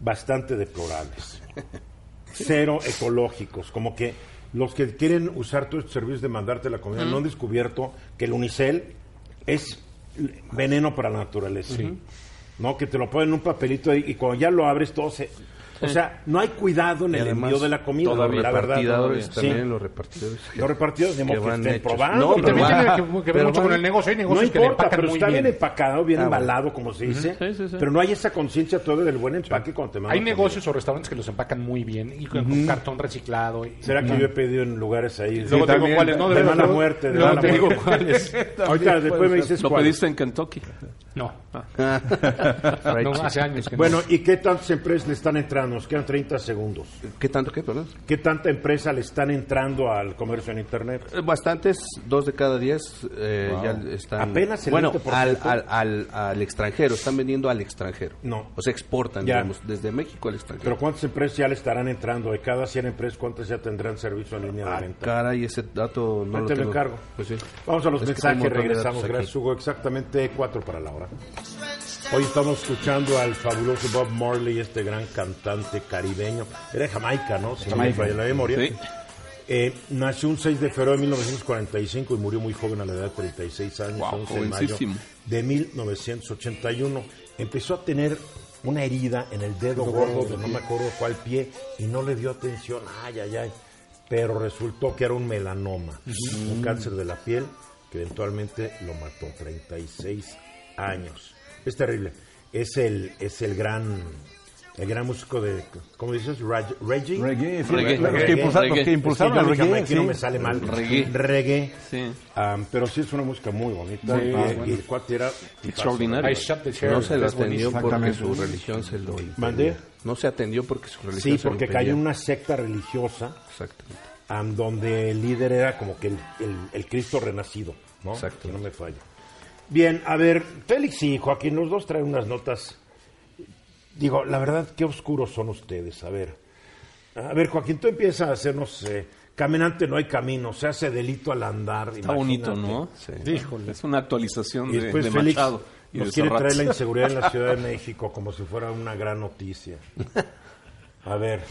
Speaker 4: bastante deplorables. Cero ecológicos. Como que los que quieren usar tus servicios de mandarte la comida no han descubierto que el unicel es veneno para la naturaleza. ¿No? Que te lo ponen en un papelito y, y cuando ya lo abres todo se... O sea, no hay cuidado en
Speaker 8: Y
Speaker 4: el envío de la comida,
Speaker 8: todavía
Speaker 4: la verdad.
Speaker 8: repartidores
Speaker 4: todavía.
Speaker 8: también,
Speaker 4: Sí.
Speaker 8: los repartidores.
Speaker 4: Los repartidores de
Speaker 8: que
Speaker 4: modo que estén probando.
Speaker 8: No,
Speaker 7: Y
Speaker 8: pero
Speaker 7: también tiene que, que ver mucho con el negocio. Hay
Speaker 4: No
Speaker 7: negocios que le
Speaker 4: importa, pero
Speaker 7: muy
Speaker 4: está bien,
Speaker 7: bien.
Speaker 4: empacado, bien
Speaker 8: Ah, bueno.
Speaker 4: embalado, como se dice.
Speaker 5: Sí, sí, sí.
Speaker 4: Pero no hay esa conciencia todavía del buen empaque cuando te mandan
Speaker 7: Hay
Speaker 4: comida.
Speaker 7: negocios o restaurantes que los empacan muy bien y con, con cartón reciclado. y-
Speaker 4: ¿Será que yo he pedido en lugares ahí?
Speaker 7: Luego digo cuáles, ¿no?
Speaker 4: de mala muerte, de
Speaker 7: luego te digo cuáles.
Speaker 4: Ahorita después me dices
Speaker 5: Lo
Speaker 4: cuál.
Speaker 5: pediste en Kentucky.
Speaker 7: No,
Speaker 8: Fried
Speaker 7: no, hace años que
Speaker 4: Bueno,
Speaker 7: no.
Speaker 4: ¿y qué tantas empresas le están entrando? Nos quedan 30 segundos.
Speaker 8: ¿Qué tanto qué, perdón?
Speaker 4: ¿Qué tanta empresa le están entrando al comercio en Internet?
Speaker 8: Eh, Bastantes, dos de cada diez eh, ya están...
Speaker 4: Apenas el
Speaker 8: bueno,
Speaker 4: 20%.
Speaker 8: al, al, al, al extranjero, están vendiendo al extranjero.
Speaker 4: No.
Speaker 8: O sea, exportan,
Speaker 4: Ya.
Speaker 8: digamos, desde México al extranjero.
Speaker 4: Pero ¿cuántas empresas ya le estarán entrando? De cada 100 empresas, ¿cuántas ya tendrán servicio en línea de
Speaker 8: Ah,
Speaker 4: venta?
Speaker 8: caray, ese dato no
Speaker 4: Ahí
Speaker 8: lo
Speaker 4: te lo
Speaker 8: tengo.
Speaker 4: encargo.
Speaker 8: Pues sí.
Speaker 4: Vamos a los
Speaker 8: Es
Speaker 4: mensajes, regresamos. Gracias, Hugo. Exactamente cuatro para la hora. Hoy estamos escuchando al fabuloso Bob Marley, este gran cantante caribeño. Era de Jamaica, ¿no? Si no me la memoria.
Speaker 5: Sí.
Speaker 4: Eh, nació un 6 de febrero de 1945 y murió muy joven a la edad de 36 años,
Speaker 5: Wow,
Speaker 4: 11 de mayo de 1981. Empezó a tener una herida en el dedo gordo de no me acuerdo cuál pie y no le dio atención. Ay, ay, ay. Pero resultó que era un melanoma, un cáncer de la piel que eventualmente lo mató. 36 años. Es terrible. Es el, es el gran, el gran músico de, ¿cómo dices? Raj-.
Speaker 6: Reggae, sí,
Speaker 5: Reggae,
Speaker 6: los, que
Speaker 5: reggae,
Speaker 6: impulsaron, los que
Speaker 5: reggae.
Speaker 6: impulsaron
Speaker 4: Es que yo
Speaker 6: el
Speaker 4: mi
Speaker 6: reggae,
Speaker 4: jamaiquino
Speaker 6: sí.
Speaker 4: me sale mal.
Speaker 5: Reggae.
Speaker 4: Reggae.
Speaker 5: Sí.
Speaker 4: Am, pero sí es una música muy bonita.
Speaker 7: Sí,
Speaker 4: y,
Speaker 7: bueno.
Speaker 4: y el cuate era tipazo.
Speaker 5: Extraordinario.
Speaker 8: No se le atendió porque su religión se lo impedía.
Speaker 4: ¿Mandé?
Speaker 8: No se atendió porque su religión
Speaker 4: Sí,
Speaker 8: se lo
Speaker 4: porque cayó en una secta religiosa
Speaker 8: Exactamente.
Speaker 4: am, donde el líder era como que el, el- el Cristo renacido, ¿no?
Speaker 8: Exacto.
Speaker 4: Que no me falla. Bien, a ver, Félix y Joaquín, los dos traen unas notas. Digo, la verdad, qué oscuros son ustedes. A ver, a ver, Joaquín, tú empiezas a hacernos... eh, caminante no hay camino, se hace delito al andar.
Speaker 5: Está bonito. ¿no?
Speaker 8: Sí.
Speaker 5: Híjole. Es una actualización
Speaker 4: Y
Speaker 5: de,
Speaker 4: después
Speaker 5: de
Speaker 4: Félix
Speaker 5: Machado. Y
Speaker 4: nos
Speaker 5: de
Speaker 4: quiere traer la inseguridad en la Ciudad de México como si fuera una gran noticia. A ver,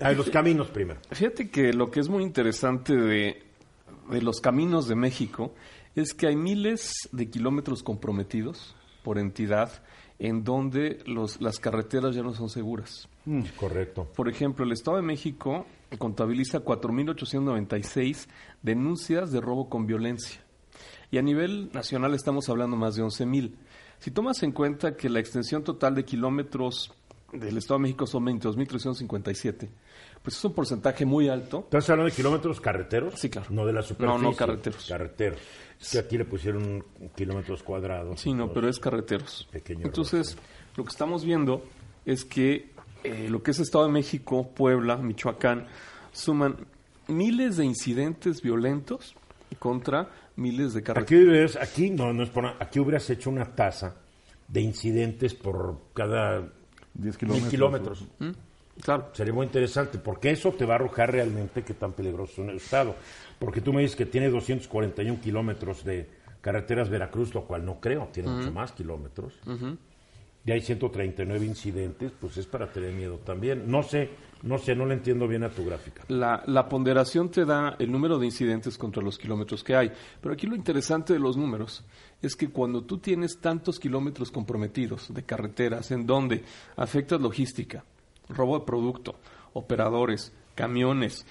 Speaker 4: a los caminos primero.
Speaker 5: Fíjate que lo que es muy interesante de, de los caminos de México es que hay miles de kilómetros comprometidos por entidad en donde los, las carreteras ya no son seguras.
Speaker 4: Correcto.
Speaker 5: Por ejemplo, el Estado de México contabiliza 4.896 denuncias de robo con violencia. Y a nivel nacional estamos hablando más de 11.000. Si tomas en cuenta que la extensión total de kilómetros del Estado de México son 22.357, pues es un porcentaje muy alto.
Speaker 4: ¿Estás hablando de kilómetros carreteros?
Speaker 5: Sí, claro.
Speaker 4: No de la superficie.
Speaker 5: No, no, carreteros.
Speaker 4: Carreteros. Es que aquí le pusieron kilómetros cuadrados.
Speaker 5: Sí, no, pero es carreteros.
Speaker 4: Pequeño error,
Speaker 5: Entonces, lo que estamos viendo es que eh, lo que es Estado de México, Puebla, Michoacán, suman miles de incidentes violentos contra miles de
Speaker 4: Aquí,
Speaker 5: carreteras.
Speaker 4: hubieras- aquí no, no es por aquí hubieras hecho una tasa de incidentes por cada
Speaker 6: 10
Speaker 4: mil kilómetros.
Speaker 5: Claro.
Speaker 4: Sería muy interesante, porque eso te va a arrojar realmente qué tan peligroso es el Estado. Porque tú me dices que tiene 241 kilómetros de carreteras Veracruz, lo cual no creo, tiene mucho más kilómetros. Y hay 139 incidentes, pues es para tener miedo también. No sé, no sé, no le entiendo bien a tu gráfica.
Speaker 5: La, la ponderación te da el número de incidentes contra los kilómetros que hay. Pero aquí lo interesante de los números es que cuando tú tienes tantos kilómetros comprometidos de carreteras en donde afectas logística, robo de producto operadores, camiones.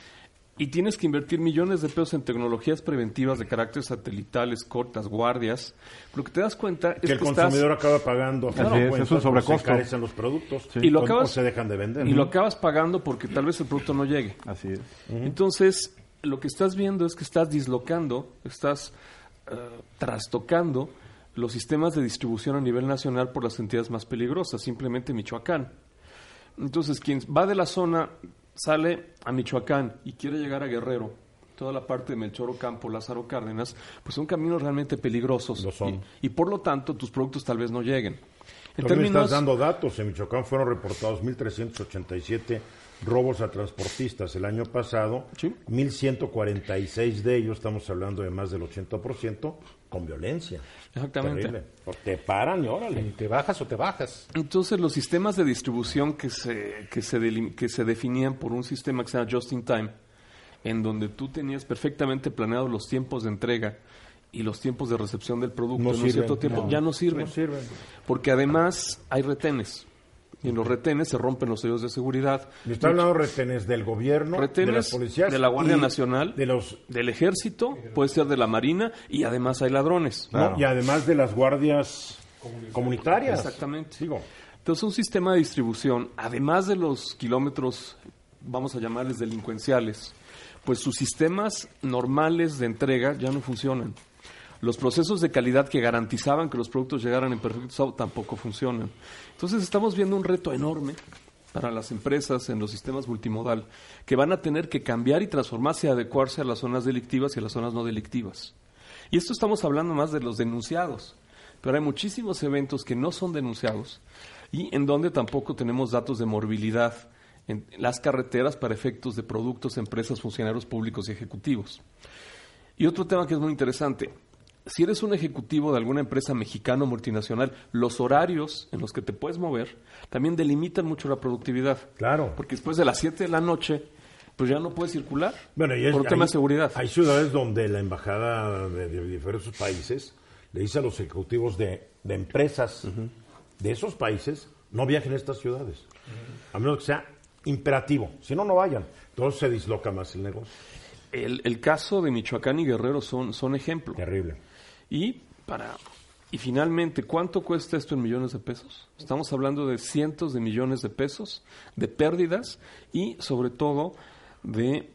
Speaker 5: Y tienes que invertir millones de pesos en tecnologías preventivas de carácter satelitales, cortas, guardias. Lo que te das cuenta es
Speaker 4: que
Speaker 5: que,
Speaker 4: el
Speaker 5: estás-
Speaker 4: consumidor acaba pagando. a fin
Speaker 6: Así
Speaker 4: de
Speaker 6: es, un
Speaker 4: porque
Speaker 6: sobrecosto.
Speaker 4: Se los productos
Speaker 5: Y lo
Speaker 4: o-
Speaker 5: acabas-
Speaker 4: o se dejan de vender.
Speaker 5: y
Speaker 4: ¿no?
Speaker 5: lo acabas pagando porque tal vez el producto no llegue.
Speaker 6: Así es.
Speaker 5: Entonces, lo que estás viendo es que estás dislocando, estás eh, trastocando los sistemas de distribución a nivel nacional por las entidades más peligrosas, simplemente Michoacán. Entonces, quien va de la zona, sale a Michoacán y quiere llegar a Guerrero, toda la parte de Melchor Ocampo, Lázaro Cárdenas, pues son caminos realmente peligrosos.
Speaker 4: Lo son.
Speaker 5: Y, y por lo tanto, tus productos tal vez no lleguen. En
Speaker 4: También
Speaker 5: términos,
Speaker 4: estás dando datos. En Michoacán fueron reportados 1.387 robos a transportistas el año pasado.
Speaker 5: Sí.
Speaker 4: 1.146 de ellos, estamos hablando de más del 80%, con violencia.
Speaker 5: Exactamente.
Speaker 4: Terrible. Pues te paran y
Speaker 7: Y
Speaker 4: órale.
Speaker 7: te bajas o te bajas.
Speaker 5: Entonces, los sistemas de distribución que se, que, se delim- que se definían por un sistema que se llama Just in Time, en donde tú tenías perfectamente planeados los tiempos de entrega y los tiempos de recepción del producto
Speaker 4: No
Speaker 5: en un
Speaker 4: sirven,
Speaker 5: cierto tiempo,
Speaker 4: no.
Speaker 5: ya no sirven.
Speaker 4: No sirven.
Speaker 5: Porque además hay retenes. Y en los retenes se rompen los sellos de seguridad.
Speaker 4: Me está hablando de retenes del gobierno,
Speaker 5: Retenes
Speaker 4: de las policías,
Speaker 5: de la Guardia
Speaker 4: y
Speaker 5: Nacional,
Speaker 4: de los
Speaker 5: del ejército, puede ser de la marina y además hay ladrones.
Speaker 4: no, y además de las guardias comunitarias.
Speaker 5: Exactamente.
Speaker 4: Digo,
Speaker 5: Entonces, un sistema de distribución, además de los kilómetros, vamos a llamarles delincuenciales, pues sus sistemas normales de entrega ya no funcionan. Los procesos de calidad que garantizaban que los productos llegaran en perfecto estado tampoco funcionan. Entonces, estamos viendo un reto enorme para las empresas en los sistemas multimodal que van a tener que cambiar y transformarse y adecuarse a las zonas delictivas y a las zonas no delictivas. Y esto estamos hablando más de los denunciados, pero hay muchísimos eventos que no son denunciados y en donde tampoco tenemos datos de morbilidad en las carreteras para efectos de productos, empresas, funcionarios públicos y ejecutivos. Y otro tema que es muy interesante, si eres un ejecutivo de alguna empresa mexicana o multinacional, los horarios en los que te puedes mover también delimitan mucho la productividad.
Speaker 4: Claro.
Speaker 5: Porque después de las 7 de la noche, pues ya no puedes circular
Speaker 4: Bueno, y es-
Speaker 5: por tema
Speaker 4: hay-
Speaker 5: de seguridad.
Speaker 4: Hay ciudades donde la embajada de, de diferentes países le dice a los ejecutivos de, de empresas de esos países no viajen a estas ciudades, a menos que sea imperativo. Si no, no vayan. Entonces se disloca más el negocio.
Speaker 5: El, el caso de Michoacán y Guerrero son, son ejemplo.
Speaker 4: Terrible.
Speaker 5: Y para y finalmente, ¿cuánto cuesta esto en millones de pesos? Estamos hablando de cientos de millones de pesos de pérdidas y sobre todo de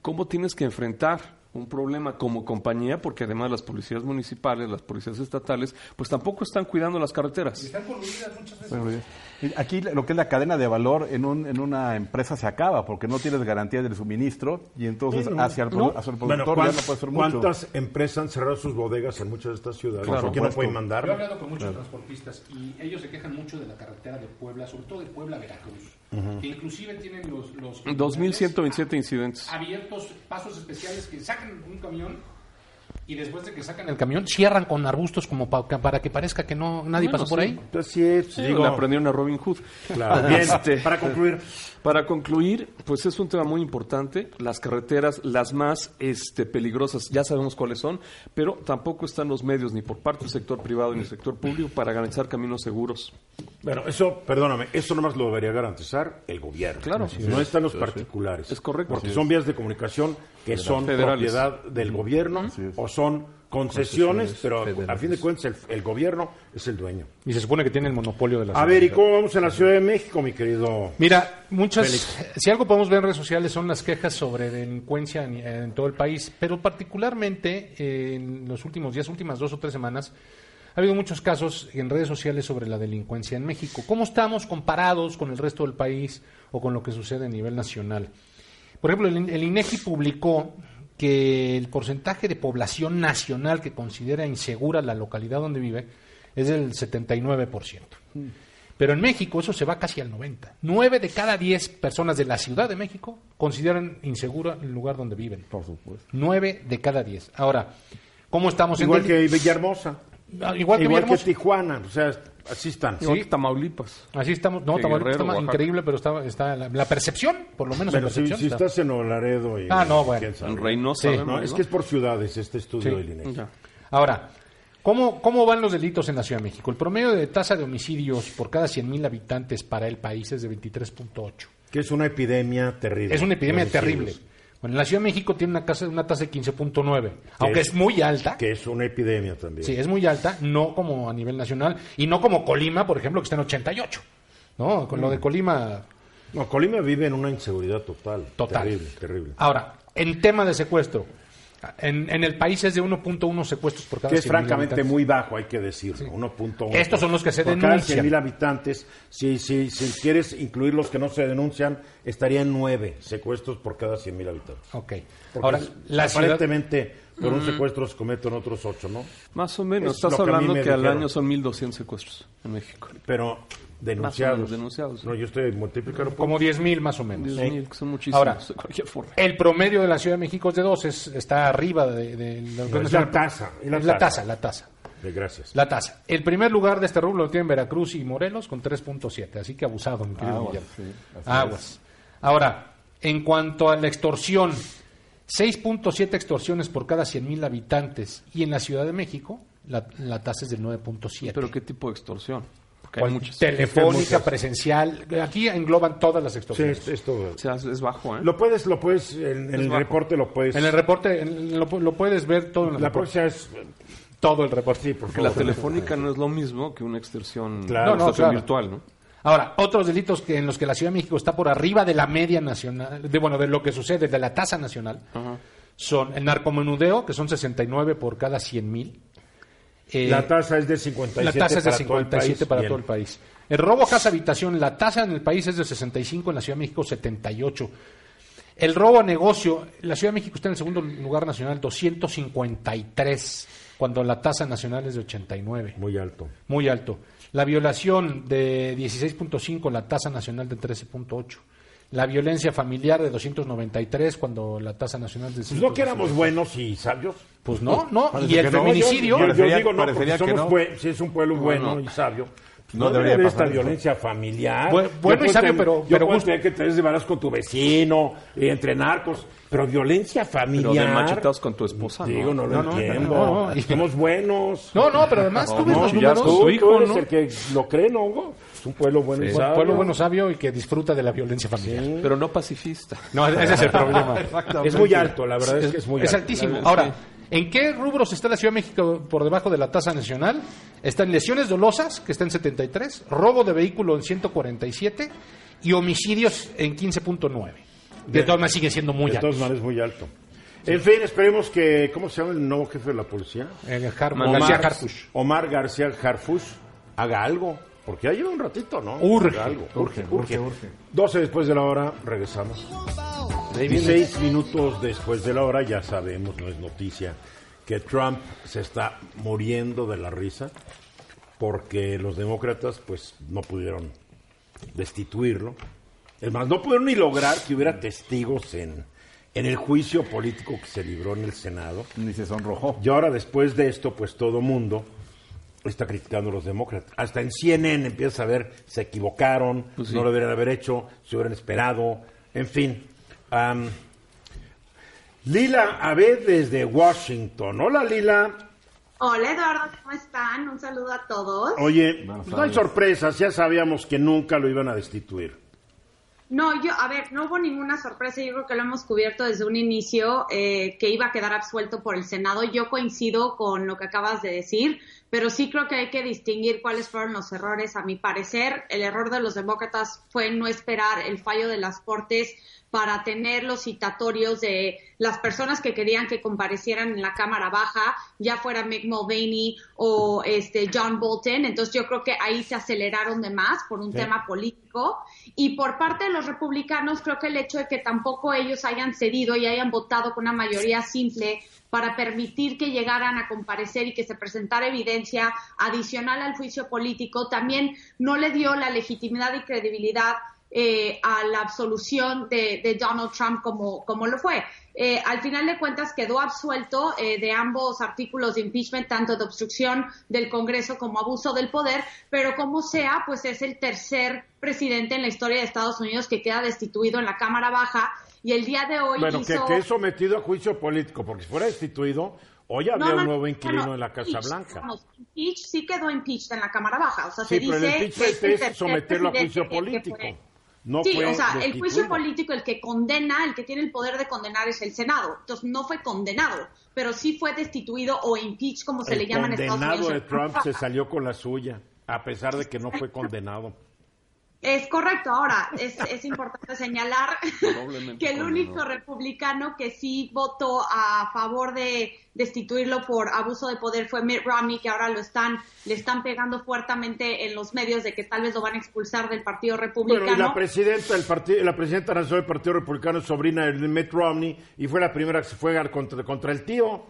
Speaker 5: cómo tienes que enfrentar un problema como compañía, porque además las policías municipales, las policías estatales, pues tampoco están cuidando las carreteras.
Speaker 7: Están coludidas muchas veces.
Speaker 6: Bueno, Aquí lo que es la cadena de valor en, un- en una empresa se acaba porque no tienes garantía del suministro y entonces
Speaker 4: Sí, no.
Speaker 6: hacia, el,
Speaker 5: No.
Speaker 6: hacia el
Speaker 4: Bueno,
Speaker 6: productor
Speaker 4: ¿cuán-
Speaker 6: ya no puede ser mucho.
Speaker 4: ¿cuántas empresas han cerrado sus bodegas en muchas de estas ciudades?
Speaker 6: Por
Speaker 4: ¿Por qué no pueden
Speaker 7: Yo he
Speaker 4: mandar?
Speaker 7: hablado con muchos transportistas y ellos se quejan mucho de la carretera de Puebla, sobre todo de Puebla a Veracruz, que inclusive tienen los, los
Speaker 5: 2.127 incidentes.
Speaker 7: abiertos pasos especiales que sacan un camión y después de que sacan el camión cierran con arbustos como pa- para que parezca que no nadie
Speaker 5: Bueno,
Speaker 7: pasó por
Speaker 5: sí.
Speaker 7: ahí.
Speaker 4: Entonces, sí,
Speaker 5: Sí,
Speaker 4: digo,
Speaker 5: le aprendieron a Robin Hood.
Speaker 4: claro. Bien,
Speaker 5: Este,
Speaker 4: para concluir,
Speaker 5: Para concluir, pues es un tema muy importante. Las carreteras, las más este, peligrosas, ya sabemos cuáles son, pero tampoco están los medios ni por parte del sector privado ni del sector público para garantizar caminos seguros.
Speaker 4: Bueno, eso, perdóname, eso nomás lo debería garantizar el gobierno.
Speaker 5: Claro.
Speaker 4: No están los particulares.
Speaker 5: Es correcto.
Speaker 4: Porque
Speaker 5: Así
Speaker 4: son vías de comunicación que son
Speaker 5: Federales.
Speaker 4: propiedad del gobierno o son concesiones, pero a fin de cuentas el, el gobierno es el dueño.
Speaker 7: Y se supone que tiene el monopolio de la
Speaker 4: A ver, ¿y cómo vamos en la Ciudad de México, mi querido?
Speaker 7: Mira, muchas, si algo podemos ver en redes sociales son las quejas sobre delincuencia en, en todo el país, pero particularmente eh, en los últimos días, últimas dos o tres semanas, ha habido muchos casos en redes sociales sobre la delincuencia en México. ¿Cómo estamos comparados con el resto del país o con lo que sucede a nivel nacional? Por ejemplo, el, el INEGI publicó que el porcentaje de población nacional que considera insegura la localidad donde vive es del 79%. Pero en México eso se va casi al 90. Nueve de cada diez personas de la Ciudad de México consideran inseguro el lugar donde viven.
Speaker 6: Por supuesto.
Speaker 7: Nueve de cada diez. Ahora, ¿cómo estamos
Speaker 4: Igual
Speaker 7: en
Speaker 4: que Villahermosa.
Speaker 7: Ah, igual que
Speaker 4: Igual que. Tijuana. O sea, así están.
Speaker 5: Igual que Tamaulipas.
Speaker 7: Así estamos. No,
Speaker 5: Que
Speaker 7: Tamaulipas
Speaker 5: Guerrero,
Speaker 7: está increíble, pero está, está la, la percepción, por lo menos
Speaker 4: Pero
Speaker 7: la
Speaker 4: si,
Speaker 7: percepción.
Speaker 4: si
Speaker 7: está.
Speaker 4: estás en Nuevo Laredo y...
Speaker 7: Ah, no, bueno.
Speaker 5: En Reynosa.
Speaker 7: Sí.
Speaker 5: ¿no?
Speaker 4: Es que es por ciudades este estudio del INEGI.
Speaker 5: Ya.
Speaker 7: Ahora, ¿cómo, ¿cómo van los delitos en la Ciudad de México? El promedio de tasa de homicidios por cada 100.000 habitantes para el país es de 23.8.
Speaker 4: Que es una epidemia terrible.
Speaker 7: Es una epidemia terrible. Bueno, en la Ciudad de México tiene una, casa, una tasa de 15.9, aunque
Speaker 4: es-
Speaker 7: es muy alta.
Speaker 4: Que es una epidemia también.
Speaker 7: Sí, es muy alta, no como a nivel nacional y no como Colima, por ejemplo, que está en 88. ¿No? Con lo
Speaker 4: Mm.
Speaker 7: de Colima,
Speaker 4: No, Colima vive en una inseguridad total.
Speaker 7: Total.
Speaker 4: Terrible, terrible.
Speaker 7: Ahora, en tema de secuestro, en, en el país es de 1.1 secuestros por cada
Speaker 4: Que es
Speaker 7: 100.000
Speaker 4: francamente muy bajo, hay que decirlo. 1.1.
Speaker 7: Estos son los que se
Speaker 4: Por cada
Speaker 7: denuncian.
Speaker 4: 100.000 habitantes, si, si, si quieres incluir los que no se denuncian, estaría en 9 secuestros por cada 100.000 habitantes.
Speaker 7: Ok.
Speaker 4: Porque
Speaker 7: Ahora,
Speaker 4: es-
Speaker 7: la ciudad...
Speaker 4: por un secuestro se cometen otros 8, ¿no?
Speaker 5: Más o menos.
Speaker 4: Es
Speaker 5: Estás
Speaker 4: que
Speaker 5: hablando
Speaker 4: me
Speaker 5: que al año son 1.200 secuestros en México.
Speaker 4: Pero denunciados.
Speaker 5: menos denunciados.
Speaker 4: No, yo estoy multiplicando.
Speaker 7: Como 10.000 más o menos.
Speaker 5: Dios mío, que son muchísimos
Speaker 7: Ahora,
Speaker 5: de cualquier forma.
Speaker 7: El promedio de la Ciudad de México es de 2, es, está arriba de, de la
Speaker 4: No, es la tasa, la tasa.
Speaker 7: la tasa.
Speaker 4: Eh, Gracias.
Speaker 7: La tasa. El primer lugar de este rubro lo tienen Veracruz y Morelos con 3.7, así que abusado, mi querido
Speaker 6: Aguas, sí,
Speaker 7: Aguas. Ahora, en cuanto a la extorsión, 6.7 extorsiones por cada 100.000 habitantes y en la Ciudad de México la, la tasa es del 9.7.
Speaker 5: ¿Pero qué tipo de extorsión? Porque hay
Speaker 7: ¿Cuál?
Speaker 5: muchas.
Speaker 7: Telefónica,
Speaker 4: muchas.
Speaker 7: presencial. Aquí engloban todas las
Speaker 4: Sí,
Speaker 7: extorsiones.
Speaker 4: es- esto.
Speaker 5: O sea, es- es bajo, ¿eh?
Speaker 4: Lo puedes, lo puedes, en, el
Speaker 5: bajo.
Speaker 4: reporte lo puedes.
Speaker 7: En el reporte en- lo, lo puedes ver todo en el
Speaker 4: la
Speaker 7: reporte.
Speaker 4: próxima es.
Speaker 7: Todo el reporte.
Speaker 4: Sí, por
Speaker 5: Porque la telefónica no es lo mismo que una extorsión,
Speaker 4: Claro.
Speaker 7: No, no, claro.
Speaker 5: virtual, ¿no?
Speaker 7: Ahora, otros delitos que en los que la Ciudad de México está por arriba de la media nacional, de bueno, de lo que sucede de la tasa nacional, son el narcomenudeo, que son 69 por cada 100 mil.
Speaker 4: La tasa es de 57
Speaker 7: la tasa es de
Speaker 4: para todo el
Speaker 7: 57
Speaker 4: país.
Speaker 7: para todo el país. El robo casa habitación, la tasa en el país es de 65, en la Ciudad de México 78. El robo a negocio, la Ciudad de México está en el segundo lugar nacional, 253, cuando la tasa nacional es de 89.
Speaker 4: Muy alto.
Speaker 7: Muy alto. La violación de 16.5, la tasa nacional de 13.8. La violencia familiar de 293, cuando la tasa nacional de
Speaker 4: Pues no que éramos
Speaker 7: 5.5.
Speaker 4: buenos y sabios.
Speaker 7: Pues no, no.
Speaker 6: Parece
Speaker 7: Y el
Speaker 6: no.
Speaker 7: feminicidio.
Speaker 4: Yo, digo no, porque
Speaker 6: parecería que
Speaker 4: somos
Speaker 6: no.
Speaker 4: si es un pueblo bueno y sabio.
Speaker 6: No
Speaker 4: No,
Speaker 6: debería
Speaker 4: debería haber esta
Speaker 6: pasar eso.
Speaker 4: violencia familiar.
Speaker 7: Bu-
Speaker 4: Yo
Speaker 7: bueno y sabio,
Speaker 4: tener-
Speaker 7: pero-
Speaker 4: Yo
Speaker 7: pero
Speaker 4: puedo tener que te de con tu vecino, y entre narcos, pero violencia
Speaker 5: Pero
Speaker 4: familiar.
Speaker 5: de machetados con tu esposa.
Speaker 4: Digo, no lo
Speaker 7: No,
Speaker 4: entiendo.
Speaker 7: no, no.
Speaker 4: Somos buenos.
Speaker 7: No, no, pero además tú ves
Speaker 5: No,
Speaker 7: los números.
Speaker 4: Tú,
Speaker 5: tu hijo,
Speaker 4: tú eres
Speaker 5: ¿no?
Speaker 4: el que lo cree, ¿no, Hugo? Es un pueblo bueno y sabio.
Speaker 7: pueblo bueno, sabio y que disfruta de la violencia familiar.
Speaker 5: Pero no pacifista.
Speaker 7: No, ese es el problema.
Speaker 4: Es muy alto, la verdad es, que es muy alto.
Speaker 7: altísimo. Ahora, ¿en qué rubros está la Ciudad de México por debajo de la tasa nacional? Están lesiones dolosas, que está en 73, robo de vehículo en 147 y homicidios en 15.9. De todas maneras sigue siendo muy
Speaker 4: De
Speaker 7: alto.
Speaker 4: todas maneras, muy alto. En fin, esperemos que, ¿cómo se llama el nuevo jefe de la policía?
Speaker 7: En el Har-
Speaker 5: Omar-
Speaker 7: García Harfuch.
Speaker 4: Omar García Harfuch haga algo, porque ya lleva un ratito, ¿no?
Speaker 7: Urge,
Speaker 4: algo.
Speaker 6: urge,
Speaker 4: urge,
Speaker 6: urge,
Speaker 4: urge. 12 después de la hora, regresamos. 16 minutos después de la hora, ya sabemos, no es noticia, que Trump se está muriendo de la risa porque los demócratas pues no pudieron destituirlo. Es más, no pudieron ni lograr que hubiera testigos en, en el juicio político que se libró en el Senado.
Speaker 6: Ni se sonrojó.
Speaker 4: Y ahora, después de esto, pues todo mundo está criticando a los demócratas. Hasta en CNN empieza a ver, se equivocaron,
Speaker 5: Pues sí.
Speaker 4: no lo deberían haber hecho, se hubieran esperado, en fin. Am, Lila Abed desde Washington. Hola, Lila.
Speaker 9: Hola Eduardo, ¿cómo están? Un saludo a todos.
Speaker 4: Oye,
Speaker 6: Buenas
Speaker 4: no hay sorpresas, ya sabíamos que nunca lo iban a destituir.
Speaker 9: No, yo, a ver, no hubo ninguna sorpresa, yo creo que lo hemos cubierto desde un inicio, eh, que iba a quedar absuelto por el Senado. Yo coincido con lo que acabas de decir, pero sí creo que hay que distinguir cuáles fueron los errores. A mi parecer, el error de los demócratas fue no esperar el fallo de las Cortes para tener los citatorios de las personas que querían que comparecieran en la Cámara Baja, ya fuera Mick Mulvaney o este John Bolton. Entonces yo creo que ahí se aceleraron de más por un tema político. Y por parte de los republicanos, creo que el hecho de que tampoco ellos hayan cedido y hayan votado con una mayoría simple para permitir que llegaran a comparecer y que se presentara evidencia adicional al juicio político, también no le dio la legitimidad y credibilidad eh, a la absolución de, de Donald Trump como, como lo fue. Eh, al final de cuentas quedó absuelto eh, de ambos artículos de impeachment, tanto de obstrucción del Congreso como abuso del poder, pero como sea, pues es el tercer presidente en la historia de Estados Unidos que queda destituido en la Cámara Baja y el día de hoy
Speaker 4: Bueno,
Speaker 9: hizo...
Speaker 4: que, que es sometido a juicio político, porque si fuera destituido, hoy habría
Speaker 9: No, no,
Speaker 4: un nuevo
Speaker 9: no,
Speaker 4: inquilino
Speaker 9: no,
Speaker 4: en la Casa Blanca.
Speaker 9: vamos, impeached sí quedó impeached en la Cámara Baja. O sea,
Speaker 4: Sí,
Speaker 9: se
Speaker 4: pero el
Speaker 9: dice
Speaker 4: impeachment
Speaker 9: el
Speaker 4: es someterlo a juicio político. No
Speaker 9: sí, o sea, el juicio político, el que condena, el que tiene el poder de condenar es el Senado. Entonces no fue condenado, pero sí fue destituido o impeach, como se
Speaker 4: El
Speaker 9: le llama en Estados
Speaker 4: condenado
Speaker 9: Unidos.
Speaker 4: de Trump se salió con la suya, a pesar de que no fue condenado.
Speaker 9: Es correcto. Ahora, es, es importante señalar que el único republicano que sí votó a favor de destituirlo por abuso de poder fue Mitt Romney, que ahora lo están, le están pegando fuertemente en los medios de que tal vez lo van a expulsar del Partido Republicano.
Speaker 4: y la presidenta, del partido, la presidenta nacional del Partido Republicano es sobrina de Mitt Romney y fue la primera que se fue contra, contra el tío.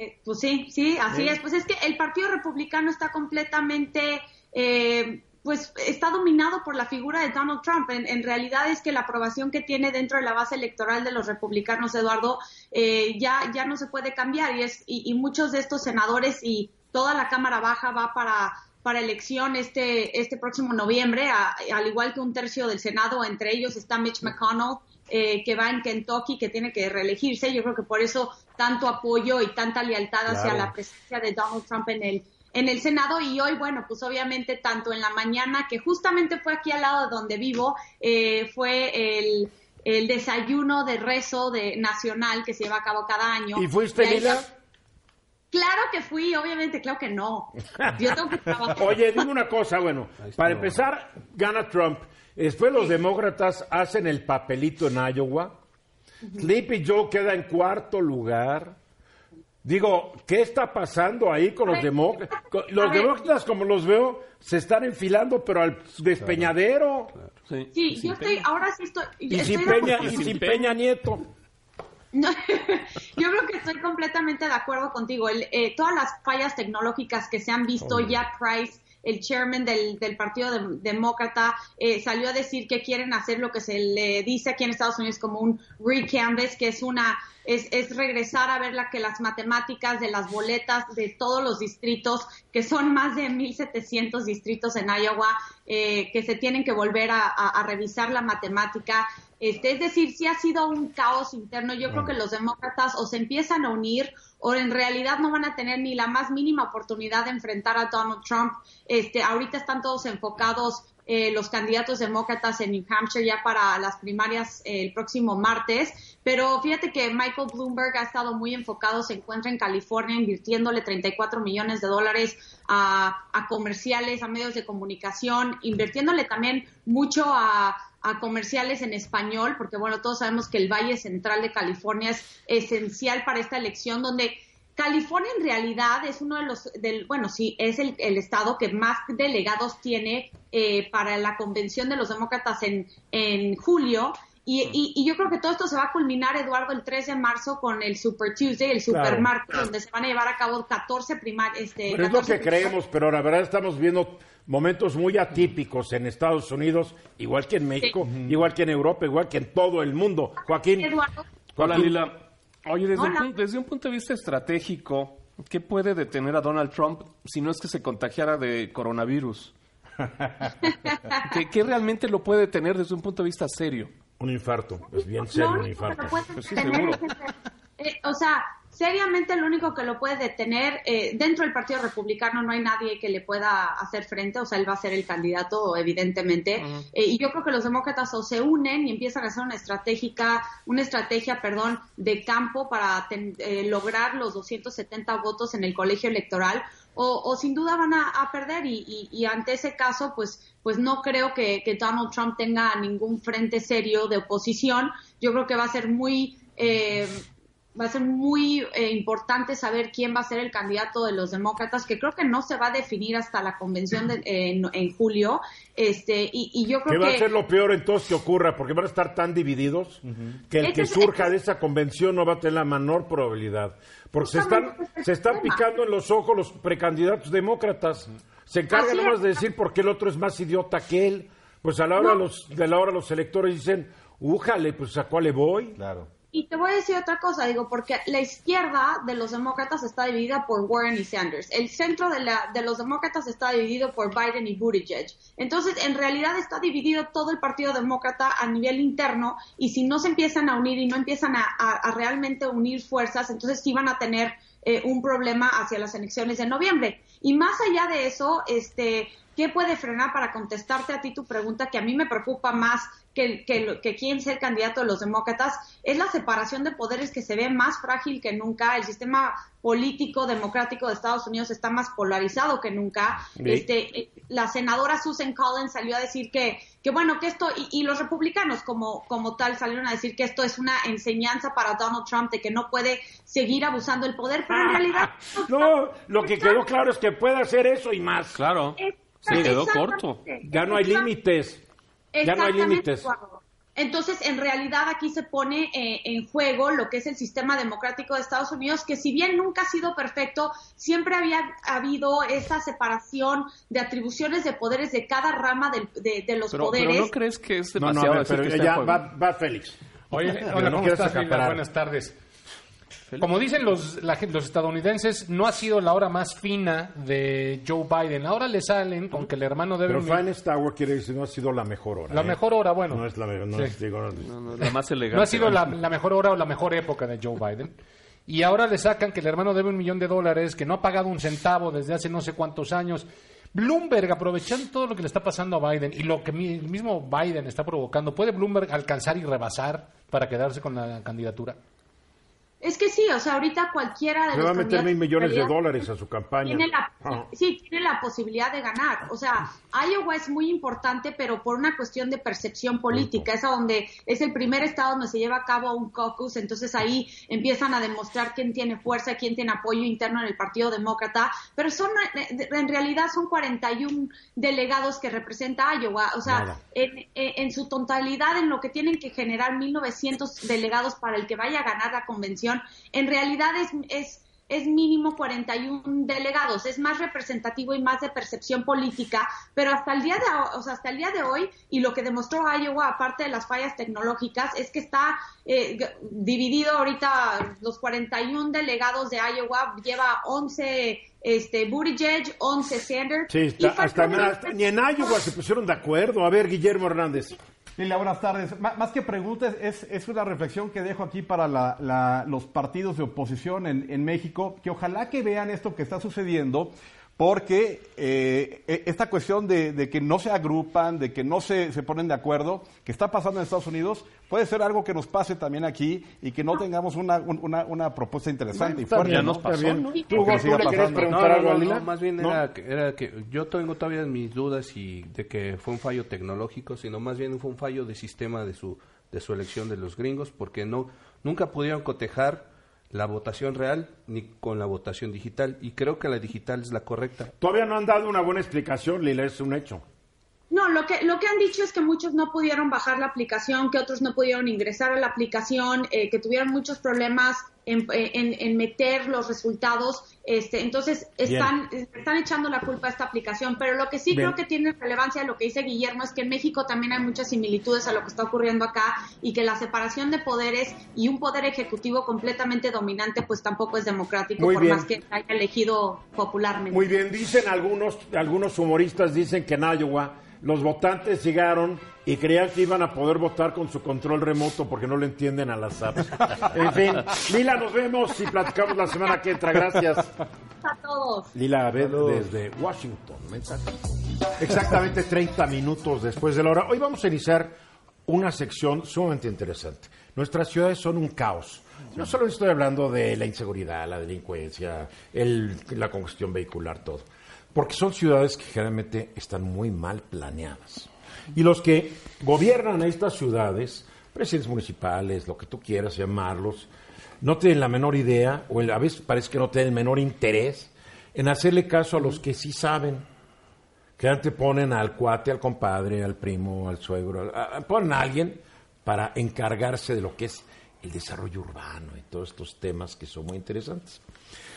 Speaker 9: Eh, pues sí, sí, así es. Pues es que el Partido Republicano está completamente, eh, pues está dominado por la figura de Donald Trump. En, en realidad es que la aprobación que tiene dentro de la base electoral de los republicanos, Eduardo, eh, ya, ya no se puede cambiar y, es, y, y muchos de estos senadores y toda la Cámara Baja va para para elección este, este próximo noviembre, a- al igual que un tercio del Senado, entre ellos está Mitch McConnell, eh, que va en Kentucky, que tiene que reelegirse. Yo creo que por eso tanto apoyo y tanta lealtad hacia
Speaker 4: Claro.
Speaker 9: la presencia de Donald Trump en el en el Senado y hoy, bueno, pues obviamente tanto en la mañana, que justamente fue aquí al lado de donde vivo, eh, fue el, el desayuno de rezo de nacional que se lleva a cabo cada año.
Speaker 4: ¿Y fuiste, Lila?
Speaker 9: Claro que fui, obviamente, claro que no. Yo tengo que trabajar.
Speaker 4: Oye, dime una cosa, bueno, para empezar, gana Trump. Después los demócratas hacen el papelito en Iowa. Sleepy Joe queda en cuarto lugar. Digo, ¿qué está pasando ahí con los demócratas? Los demócratas, como los veo, se están enfilando, pero al despeñadero.
Speaker 5: Sí,
Speaker 9: yo estoy, ahora sí estoy.
Speaker 4: Y
Speaker 9: estoy
Speaker 4: sin Peña, y
Speaker 5: sin
Speaker 4: Nieto.
Speaker 9: No, yo creo que estoy completamente de acuerdo contigo. El, eh, todas las fallas tecnológicas que se han visto, ya Price, el chairman del, del Partido Dem- Demócrata, eh, salió a decir que quieren hacer lo que se le dice aquí en Estados Unidos como un recanvass, que es una es, es regresar a ver la que las matemáticas de las boletas de todos los distritos, que son más de 1.700 distritos en Iowa, eh, que se tienen que volver a, a- a revisar la matemática. Este, es decir, sí ha sido un caos interno. Yo creo que los demócratas o se empiezan a unir o en realidad no van a tener ni la más mínima oportunidad de enfrentar a Donald Trump. Este, ahorita están todos enfocados eh, los candidatos demócratas en New Hampshire ya para las primarias eh, el próximo martes. Pero fíjate que Michael Bloomberg ha estado muy enfocado, se encuentra en California invirtiéndole 34 millones de dólares a, a comerciales, a medios de comunicación, invirtiéndole también mucho a, a comerciales en español, porque bueno, todos sabemos que el Valle Central de California es esencial para esta elección, donde California en realidad es uno de los, del, bueno, sí, es el, el estado que más delegados tiene eh, para la convención de los demócratas en, en julio. Y, y- y yo creo que todo esto se va a culminar, Eduardo, el 3 de marzo con el Super Tuesday, el Super
Speaker 4: Claro.
Speaker 9: Martes, donde se van a llevar a cabo 14 primarias. Este,
Speaker 4: Pero es lo
Speaker 9: 14
Speaker 4: que creemos, pero la verdad estamos viendo momentos muy atípicos en Estados Unidos, igual que en México, igual que en Europa, igual que en todo el mundo. Joaquín,
Speaker 5: Hola,
Speaker 4: Joaquín,
Speaker 5: Lila. Oye, desde, un
Speaker 9: Hola.
Speaker 5: pun- desde un punto de vista estratégico, ¿qué puede detener a Donald Trump si no es que se contagiara de coronavirus? ¿Qué, qué realmente lo puede detener desde un punto de vista serio?
Speaker 4: un infarto, es bien serio un infarto.
Speaker 5: Pues sí, seguro.
Speaker 9: eh, o sea, seriamente lo único que lo puede detener, eh, dentro del Partido Republicano no hay nadie que le pueda hacer frente, o sea, él va a ser el candidato, evidentemente, Eh, y yo creo que los demócratas o se unen y empiezan a hacer una estratégica, una estrategia, perdón, de campo para ten- eh, lograr los 270 votos en el colegio electoral, o, o sin duda van a, a perder. Y, y- y ante ese caso pues pues no creo que, que Donald Trump tenga ningún frente serio de oposición. Yo creo que va a ser muy eh, va a ser muy eh, importante saber quién va a ser el candidato de los demócratas que creo que no se va a definir hasta la convención de- en, en julio este y, y yo
Speaker 4: Que
Speaker 9: creo
Speaker 4: va
Speaker 9: que
Speaker 4: a ser lo peor entonces que ocurra, porque van a estar tan divididos que el que
Speaker 9: es-
Speaker 4: surja de esa convención no va a tener la menor probabilidad. Porque se están, se están picando en los ojos los precandidatos demócratas. Se encargan nomás de decir por qué el otro es más idiota que él. Pues a la hora
Speaker 9: No.
Speaker 4: los, de la hora los electores dicen, újale, pues a cuál le voy.
Speaker 6: Claro.
Speaker 9: Y te voy a decir otra cosa, digo, porque la izquierda de los demócratas está dividida por Warren y Sanders. El centro de, la, de los demócratas está dividido por Biden y Buttigieg. Entonces, en realidad está dividido todo el Partido Demócrata a nivel interno y si no se empiezan a unir y no empiezan a, a- a realmente unir fuerzas, entonces sí van a tener eh, un problema hacia las elecciones de noviembre. Y más allá de eso, este, ¿qué puede frenar para contestarte a ti tu pregunta que a mí me preocupa más que, que, lo- que quién sea el candidato de los demócratas? Es la separación de poderes que se ve más frágil que nunca. El sistema político democrático de Estados Unidos está más polarizado que nunca.
Speaker 4: Sí.
Speaker 9: Este, la senadora Susan Collins salió a decir que, que bueno, que esto, y, y los republicanos como, como tal salieron a decir que esto es una enseñanza para Donald Trump de que no puede seguir abusando del poder, pero en realidad...
Speaker 4: No, lo que quedó claro es que puede hacer eso y más.
Speaker 5: Claro. Se quedó corto.
Speaker 4: Ya no hay límites. Ya no hay
Speaker 9: Exactamente,
Speaker 4: límites.
Speaker 9: Entonces, en realidad aquí se pone eh, en juego lo que es el sistema democrático de Estados Unidos, que si bien nunca ha sido perfecto, siempre había habido esa separación de atribuciones de poderes de cada rama del- de, de los
Speaker 5: Pero,
Speaker 9: poderes.
Speaker 5: pero ¿no crees que es
Speaker 4: No, no, a
Speaker 5: demasiado
Speaker 4: ver,
Speaker 5: decir
Speaker 4: pero
Speaker 5: que
Speaker 4: ya va, va Félix.
Speaker 7: Oye, hola,
Speaker 4: no
Speaker 7: ¿cómo estás. Buenas tardes. Como dicen los, la los estadounidenses, no ha sido la hora más fina de Joe Biden. Ahora le salen con que el hermano debe...
Speaker 4: Pero Finest Tower quiere decir no ha sido la mejor hora.
Speaker 7: La
Speaker 4: ¿eh?
Speaker 7: mejor hora, bueno.
Speaker 4: No es la mejor, no
Speaker 7: Sí.
Speaker 4: es, digo, no-
Speaker 5: No, no, la más elegante.
Speaker 7: No ha sido la, la mejor hora o la mejor época de Joe Biden. Y ahora le sacan que el hermano debe un millón de dólares, que no ha pagado un centavo desde hace no sé cuántos años. Bloomberg, aprovechando todo lo que le está pasando a Biden y lo que mi- el mismo Biden está provocando, ¿puede Bloomberg alcanzar y rebasar para quedarse con la candidatura?
Speaker 9: Es que sí, o sea, ahorita cualquiera de los
Speaker 4: va a meter mil millones de dólares a su campaña.
Speaker 9: tiene la,
Speaker 4: Ah.
Speaker 9: sí, tiene la posibilidad de ganar. O sea, Iowa es muy importante, pero por una cuestión de percepción política. Es a donde es el primer estado donde se lleva a cabo un caucus, entonces ahí empiezan a demostrar quién tiene fuerza, quién tiene apoyo interno en el Partido Demócrata. Pero son, eh, en realidad son 41 delegados que representa Iowa. O sea, en, en- en su totalidad, en lo que tienen que generar 1.900 delegados para el que vaya a ganar la convención, en realidad es, es, es mínimo 41 delegados, es más representativo y más de percepción política, pero hasta el día de, o sea, hasta el día de hoy, y lo que demostró Iowa, aparte de las fallas tecnológicas, es que está eh, dividido ahorita los 41 delegados de Iowa, lleva 11 este, Buttigieg, 11 Sanders.
Speaker 4: Sí, está- hasta- ni en Iowa se pusieron de acuerdo. A ver, Guillermo Hernández.
Speaker 6: Lilia, buenas tardes. Más que preguntas, es, es una reflexión que dejo aquí para la- los partidos de oposición en, en México, que ojalá que vean esto que está sucediendo, porque eh, e- esta cuestión de, de que no se agrupan, de que no se, se ponen de acuerdo, que está pasando en Estados Unidos, puede ser algo que nos pase también aquí y que no tengamos una, un- una, una propuesta interesante y fuerte. ¿no?
Speaker 5: nos pasó,
Speaker 4: está bien.
Speaker 5: ¿no?
Speaker 4: ¿Tú,
Speaker 6: Que
Speaker 4: Hugo,
Speaker 6: siga
Speaker 4: tú le querías
Speaker 6: pasando.
Speaker 4: preguntar
Speaker 8: no,
Speaker 4: algo
Speaker 8: no,
Speaker 4: a
Speaker 8: más bien
Speaker 4: ¿No?
Speaker 8: Era, que, era que yo tengo todavía mis dudas y de que fue un fallo tecnológico, sino más bien fue un fallo de sistema de su de su elección de los gringos, porque no nunca pudieron cotejar la votación real ni con la votación digital y creo que la digital es la correcta.
Speaker 4: Todavía no han dado una buena explicación, Lila, es un hecho.
Speaker 9: No, lo que, lo que han dicho es que muchos no pudieron bajar la aplicación, que otros no pudieron ingresar a la aplicación, eh, que tuvieron muchos problemas en, en- en meter los resultados. Este, entonces, están, están echando la culpa a esta aplicación. Pero lo que sí
Speaker 4: Bien.
Speaker 9: creo que tiene relevancia, lo que dice Guillermo, es que en México también hay muchas similitudes a lo que está ocurriendo acá y que la separación de poderes y un poder ejecutivo completamente dominante, pues tampoco es democrático,
Speaker 4: Muy
Speaker 9: por
Speaker 4: bien.
Speaker 9: más que haya elegido popularmente.
Speaker 4: Muy bien, dicen algunos, algunos humoristas dicen que en Iowa los votantes llegaron y creían que iban a poder votar con su control remoto porque no le entienden a las apps. En fin, Lila, nos vemos y platicamos la semana que entra. Gracias.
Speaker 9: a todos.
Speaker 4: Lila Abed desde Washington. Mensaje. Exactamente 30 minutos después de la hora. Hoy vamos a iniciar una sección sumamente interesante. Nuestras ciudades son un caos. No solo estoy hablando de la inseguridad, la delincuencia, el- la congestión vehicular, todo. Porque son ciudades que generalmente están muy mal planeadas. Y los que gobiernan estas ciudades, presidentes municipales, lo que tú quieras llamarlos, no tienen la menor idea, o a veces parece que no tienen el menor interés en hacerle caso a los que sí saben. Que antes ponen al cuate, al compadre, al primo, al suegro, ponen a alguien para encargarse de lo que es el desarrollo urbano y todos estos temas que son muy interesantes.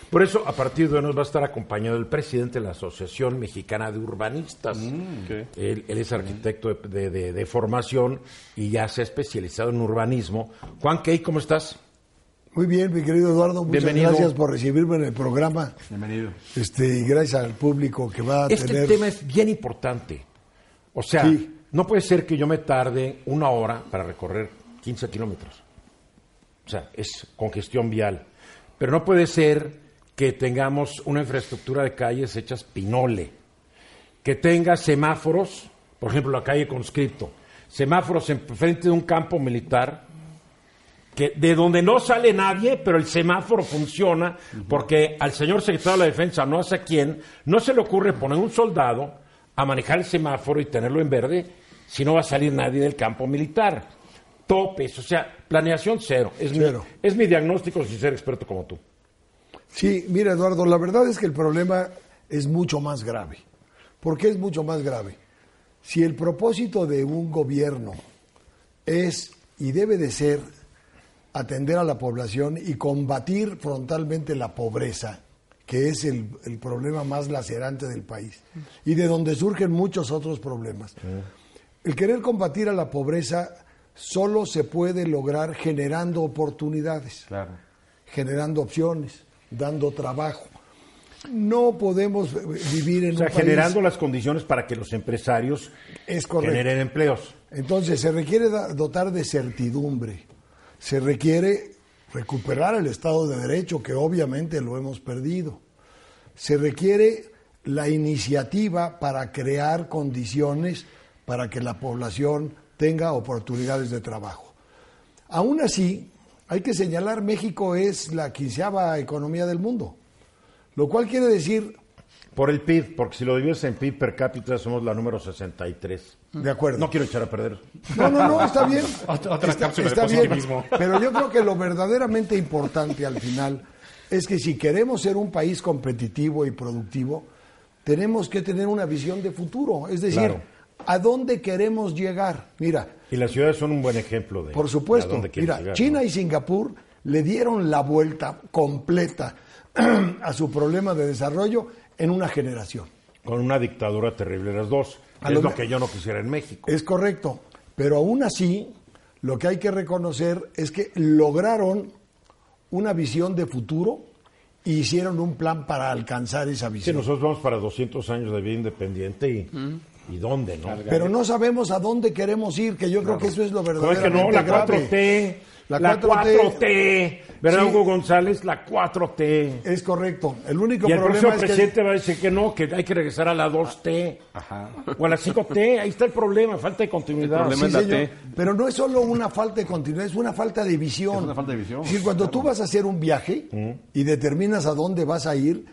Speaker 4: Por eso, a partir de hoy nos va a estar acompañado el presidente de la Asociación Mexicana de Urbanistas.
Speaker 5: ok.
Speaker 4: Él, él es arquitecto de, de- de- de formación y ya se ha especializado en urbanismo. Juan Key, ¿cómo estás?
Speaker 10: Muy bien, mi querido Eduardo, muchas
Speaker 4: Bienvenido.
Speaker 10: gracias por recibirme en el programa.
Speaker 6: Bienvenido.
Speaker 10: Este, y gracias al público que va a
Speaker 4: Este
Speaker 10: tener.
Speaker 4: tema es bien importante. O sea,
Speaker 10: Sí.
Speaker 4: no puede ser que yo me tarde una hora para recorrer 15 kilómetros. O sea, es congestión vial. Pero no puede ser que tengamos una infraestructura de calles hechas pinole. que tenga semáforos, por ejemplo, la calle Conscripto, semáforos en frente de un campo militar, que de donde no sale nadie, pero el semáforo funciona, porque al señor secretario de la Defensa, no sé quién, no se le ocurre poner un soldado a manejar el semáforo y tenerlo en verde, si no va a salir nadie del campo militar. Topes, o sea, planeación cero. Es,
Speaker 10: Cero.
Speaker 4: Mi, es mi diagnóstico sin ser experto como tú.
Speaker 10: Sí, mira Eduardo, la verdad es que el problema es mucho más grave. ¿Por qué es mucho más grave? Si el propósito de un gobierno es y debe de ser atender a la población y combatir frontalmente la pobreza, que es el, el problema más lacerante del país y de donde surgen muchos otros problemas. El querer combatir a la pobreza solo se puede lograr generando oportunidades
Speaker 6: Claro.
Speaker 10: generando opciones, dando trabajo. No podemos eh, vivir en
Speaker 4: O sea,
Speaker 10: un país-
Speaker 4: generando las condiciones para que los empresarios
Speaker 10: Es
Speaker 4: generen empleos.
Speaker 10: Entonces, se requiere dotar de certidumbre, se requiere recuperar el Estado de Derecho, que obviamente lo hemos perdido. Se requiere la iniciativa para crear condiciones para que la población tenga oportunidades de trabajo. Aún así, hay que señalar, México es la quinceava economía del mundo, lo cual quiere decir,
Speaker 4: Por el PIB, porque si lo divides en PIB per cápita somos la número 63.
Speaker 10: de acuerdo.
Speaker 4: No quiero echar a perder.
Speaker 10: No, no, no, está bien.
Speaker 7: Otra- otra
Speaker 10: está,
Speaker 7: cápsula de
Speaker 10: está bien.
Speaker 7: positivismo.
Speaker 10: Pero yo creo que lo verdaderamente importante al final es que si queremos ser un país competitivo y productivo, tenemos que tener una visión de futuro. Es decir,
Speaker 4: Claro.
Speaker 10: ¿a dónde queremos llegar? Mira,
Speaker 4: Y las ciudades son un buen ejemplo de
Speaker 10: por supuesto, mira,
Speaker 4: llegar,
Speaker 10: China
Speaker 4: ¿no?
Speaker 10: y Singapur le dieron la vuelta completa a su problema de desarrollo en una generación.
Speaker 4: Con una dictadura terrible las dos.
Speaker 10: A
Speaker 4: Es
Speaker 10: lo
Speaker 4: que yo no quisiera en México.
Speaker 10: Es correcto, pero aún así lo que hay que reconocer es que lograron una visión de futuro y hicieron un plan para alcanzar esa
Speaker 4: Sí,
Speaker 10: visión.
Speaker 4: nosotros vamos para 200 años de vida independiente y, ¿y dónde, no?
Speaker 10: Pero no sabemos a dónde queremos ir, que yo creo que eso es lo
Speaker 4: ¿Cómo es
Speaker 10: verdaderamente
Speaker 4: que no? La
Speaker 10: grave.
Speaker 4: 4T.
Speaker 10: La
Speaker 4: La,
Speaker 10: 4T.
Speaker 4: 4T. ¿Verdad,
Speaker 10: Sí.
Speaker 4: Hugo González? La 4T.
Speaker 10: Es correcto. El único
Speaker 4: Y el próximo
Speaker 10: problema es que
Speaker 4: presidente va a decir que no, que hay que regresar a la 2T. O a la 5T. Ahí está el problema, falta de continuidad.
Speaker 5: El problema
Speaker 10: Sí,
Speaker 5: es la
Speaker 10: señor.
Speaker 5: T.
Speaker 10: Pero no es solo una falta de continuidad, es una falta de visión.
Speaker 6: Es una falta de visión,
Speaker 10: Es decir, cuando tú vas a hacer un viaje y determinas a dónde vas a ir,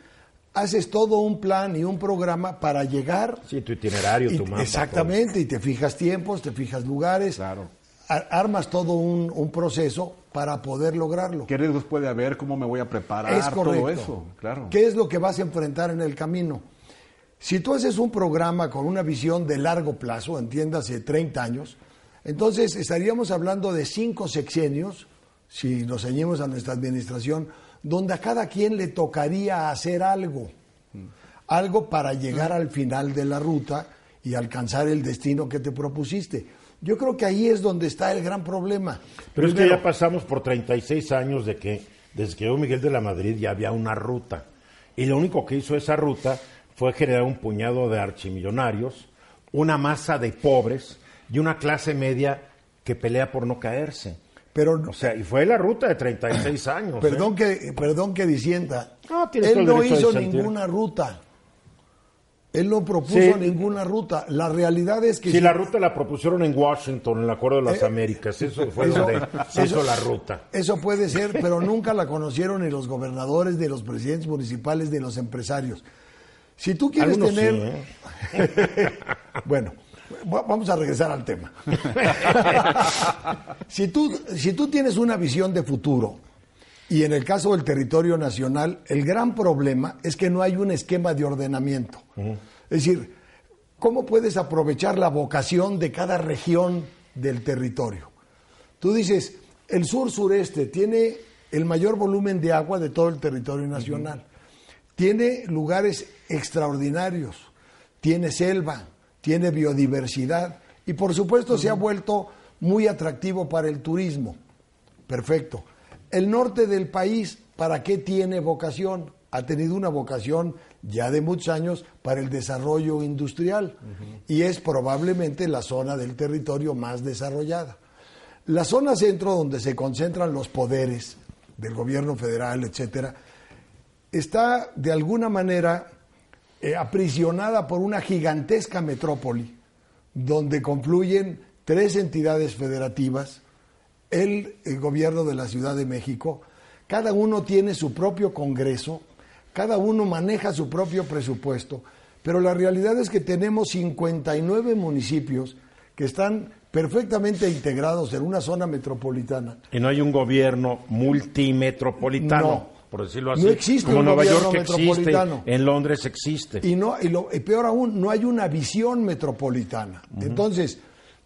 Speaker 10: haces todo un plan y un programa para llegar.
Speaker 4: Sí, tu itinerario,
Speaker 10: y-
Speaker 4: tu mapa.
Speaker 10: exactamente, y te fijas tiempos, te fijas lugares.
Speaker 6: Claro.
Speaker 10: Armas todo un, un proceso para poder lograrlo.
Speaker 6: ¿Qué riesgos puede haber? ¿Cómo me voy a preparar?
Speaker 10: Es correcto.
Speaker 6: Todo eso, claro.
Speaker 10: ¿Qué es lo que vas a enfrentar en el camino? Si tú haces un programa con una visión de largo plazo, entiéndase 30 años, entonces estaríamos hablando de cinco sexenios, si nos ceñimos a nuestra administración, donde a cada quien le tocaría hacer algo, algo para llegar al final de la ruta y alcanzar el destino que te propusiste. Yo creo que ahí es donde está el gran problema.
Speaker 4: Pero es que ya pasamos por 36 años de que, desde que llegó Miguel de la Madrid, ya había una ruta. Y lo único que hizo esa ruta fue generar un puñado de archimillonarios, una masa de pobres y una clase media que pelea por no caerse.
Speaker 10: Pero
Speaker 4: O sea, y fue la ruta de 36 años. ¿eh?
Speaker 10: Perdón que, perdón que disienta.
Speaker 4: No,
Speaker 10: Él no hizo ninguna ruta. Él no propuso
Speaker 4: Sí.
Speaker 10: ninguna ruta. La realidad es que
Speaker 4: Si la ruta la propusieron en Washington, en el Acuerdo de las
Speaker 10: Eh,
Speaker 4: Américas, eso fue
Speaker 10: eso-
Speaker 4: donde se hizo la ruta.
Speaker 10: Eso puede ser, pero nunca la conocieron ni los gobernadores, ni los presidentes municipales, ni los empresarios. Si tú quieres
Speaker 4: Algunos
Speaker 10: tener...
Speaker 4: sí, ¿eh?
Speaker 10: bueno, vamos a regresar al tema. si, tú, si tú tienes una visión de futuro, y en el caso del territorio nacional, el gran problema es que no hay un esquema de ordenamiento. Es decir, ¿cómo puedes aprovechar la vocación de cada región del territorio? Tú dices, el sur-sureste tiene el mayor volumen de agua de todo el territorio nacional. Tiene lugares extraordinarios, tiene selva, tiene biodiversidad y por supuesto se ha vuelto muy atractivo para el turismo. Perfecto. El norte del país, ¿para qué tiene vocación? Ha tenido una vocación ya de muchos años para el desarrollo industrial y es probablemente la zona del territorio más desarrollada. La zona centro, donde se concentran los poderes del gobierno federal, etcétera, está de alguna manera eh, aprisionada por una gigantesca metrópoli donde confluyen tres entidades federativas, el, el gobierno de la Ciudad de México, cada uno tiene su propio Congreso, cada uno maneja su propio presupuesto, pero la realidad es que tenemos 59 municipios que están perfectamente integrados en una zona metropolitana.
Speaker 4: Y no hay un gobierno multimetropolitano,
Speaker 10: No.
Speaker 4: Por decirlo así.
Speaker 10: No existe
Speaker 4: Como
Speaker 10: un
Speaker 4: Nueva
Speaker 10: gobierno
Speaker 4: York existe,
Speaker 10: metropolitano.
Speaker 4: en Londres existe.
Speaker 10: Y, no, y, lo, y peor aún, no hay una visión metropolitana. Entonces,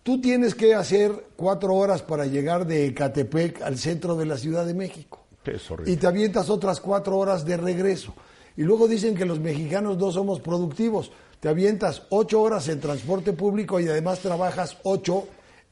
Speaker 10: tú tienes que hacer cuatro horas para llegar de Ecatepec al centro de la Ciudad de México.
Speaker 4: Es horrible.
Speaker 10: Y te avientas otras cuatro horas de regreso. Y luego dicen que los mexicanos no somos productivos. Te avientas ocho horas en transporte público y además trabajas ocho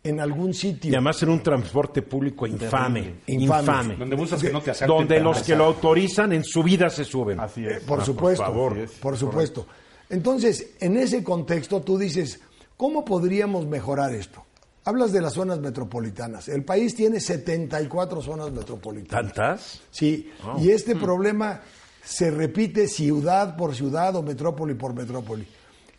Speaker 10: en algún sitio.
Speaker 4: Y además en un transporte público infame, infame.
Speaker 10: Infame.
Speaker 7: Donde buscas que no te.
Speaker 4: Donde los que lo autorizan en su vida se suben.
Speaker 6: Así es.
Speaker 10: Por
Speaker 4: Ah,
Speaker 10: supuesto,
Speaker 4: por favor.
Speaker 10: por supuesto. Entonces, en ese contexto tú dices, ¿cómo podríamos mejorar esto? Hablas de las zonas metropolitanas. El país tiene 74 zonas metropolitanas.
Speaker 4: ¿Tantas?
Speaker 10: Sí, y este problema se repite ciudad por ciudad o metrópoli por metrópoli.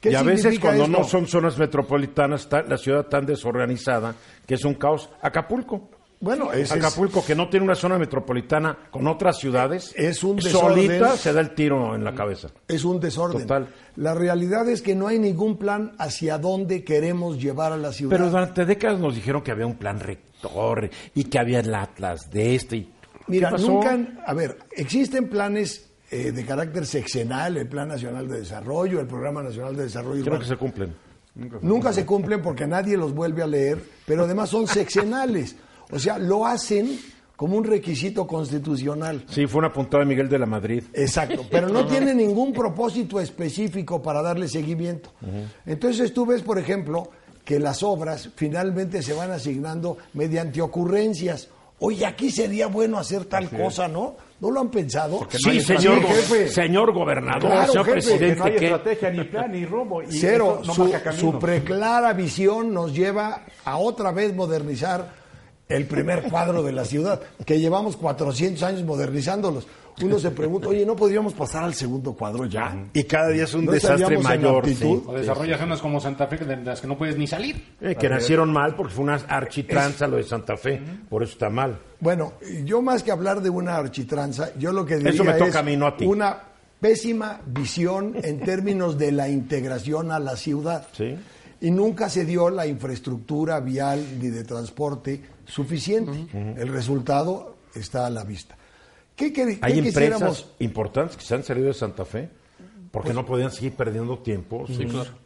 Speaker 10: ¿Qué
Speaker 4: Y a veces cuando
Speaker 10: esto?
Speaker 4: no son zonas metropolitanas, la ciudad tan desorganizada que es un caos. Acapulco.
Speaker 10: Bueno, es-
Speaker 4: Acapulco, que no tiene una zona metropolitana con otras ciudades,
Speaker 10: Es un
Speaker 4: solita
Speaker 10: desorden.
Speaker 4: se da el tiro en la cabeza.
Speaker 10: es un desorden.
Speaker 4: Total.
Speaker 10: La realidad es que no hay ningún plan hacia dónde queremos llevar a la ciudad.
Speaker 4: Pero durante décadas nos dijeron que había un plan rector y que había el Atlas de este. y-
Speaker 10: Mira, nunca, a ver, existen planes eh, de carácter sexenal, el Plan Nacional de Desarrollo, el Programa Nacional de Desarrollo
Speaker 4: Creo
Speaker 10: Urbano.
Speaker 4: que se cumplen.
Speaker 10: Nunca se cumplen porque nadie los vuelve a leer, pero además son sexenales. O sea, lo hacen como un requisito constitucional.
Speaker 4: Sí, fue una puntada de Miguel de la Madrid.
Speaker 10: Exacto, pero no tiene ningún propósito específico para darle seguimiento. Entonces tú ves, por ejemplo, que las obras finalmente se van asignando mediante ocurrencias. Oye, aquí sería bueno hacer tal cosa, ¿no? ¿No lo han pensado?
Speaker 4: sí, señor,
Speaker 10: Sí, jefe.
Speaker 4: señor gobernador,
Speaker 10: Claro,
Speaker 4: señor
Speaker 10: jefe,
Speaker 6: Que
Speaker 4: presidente.
Speaker 6: no hay
Speaker 4: que-
Speaker 6: estrategia, ni plan, ni rumbo. Y
Speaker 10: Cero,
Speaker 6: no
Speaker 10: su, su preclara visión nos lleva a otra vez modernizar el primer cuadro de la ciudad, que llevamos 400 años modernizándolos. Uno se pregunta, oye, ¿no podríamos pasar al segundo cuadro ya?
Speaker 4: Y cada día es un
Speaker 10: ¿No
Speaker 4: desastre mayor. sí.
Speaker 7: O desarrollas zonas como Santa Fe de las que no puedes ni salir.
Speaker 4: Eh, que nacieron mal porque fue una architranza lo de Santa Fe. Por eso está mal.
Speaker 10: Bueno, yo más que hablar de una architranza, yo lo que diría
Speaker 4: Eso me toca
Speaker 10: es
Speaker 4: a mí, no a ti.
Speaker 10: una pésima visión en términos de la integración a la ciudad.
Speaker 4: Sí.
Speaker 10: Y nunca se dio la infraestructura vial ni de transporte suficiente. El resultado está a la vista. ¿Qué, quer-
Speaker 4: Hay
Speaker 10: qué
Speaker 4: empresas
Speaker 10: quisiéramos?
Speaker 4: importantes que se han salido de Santa Fe porque no podían seguir perdiendo tiempo sus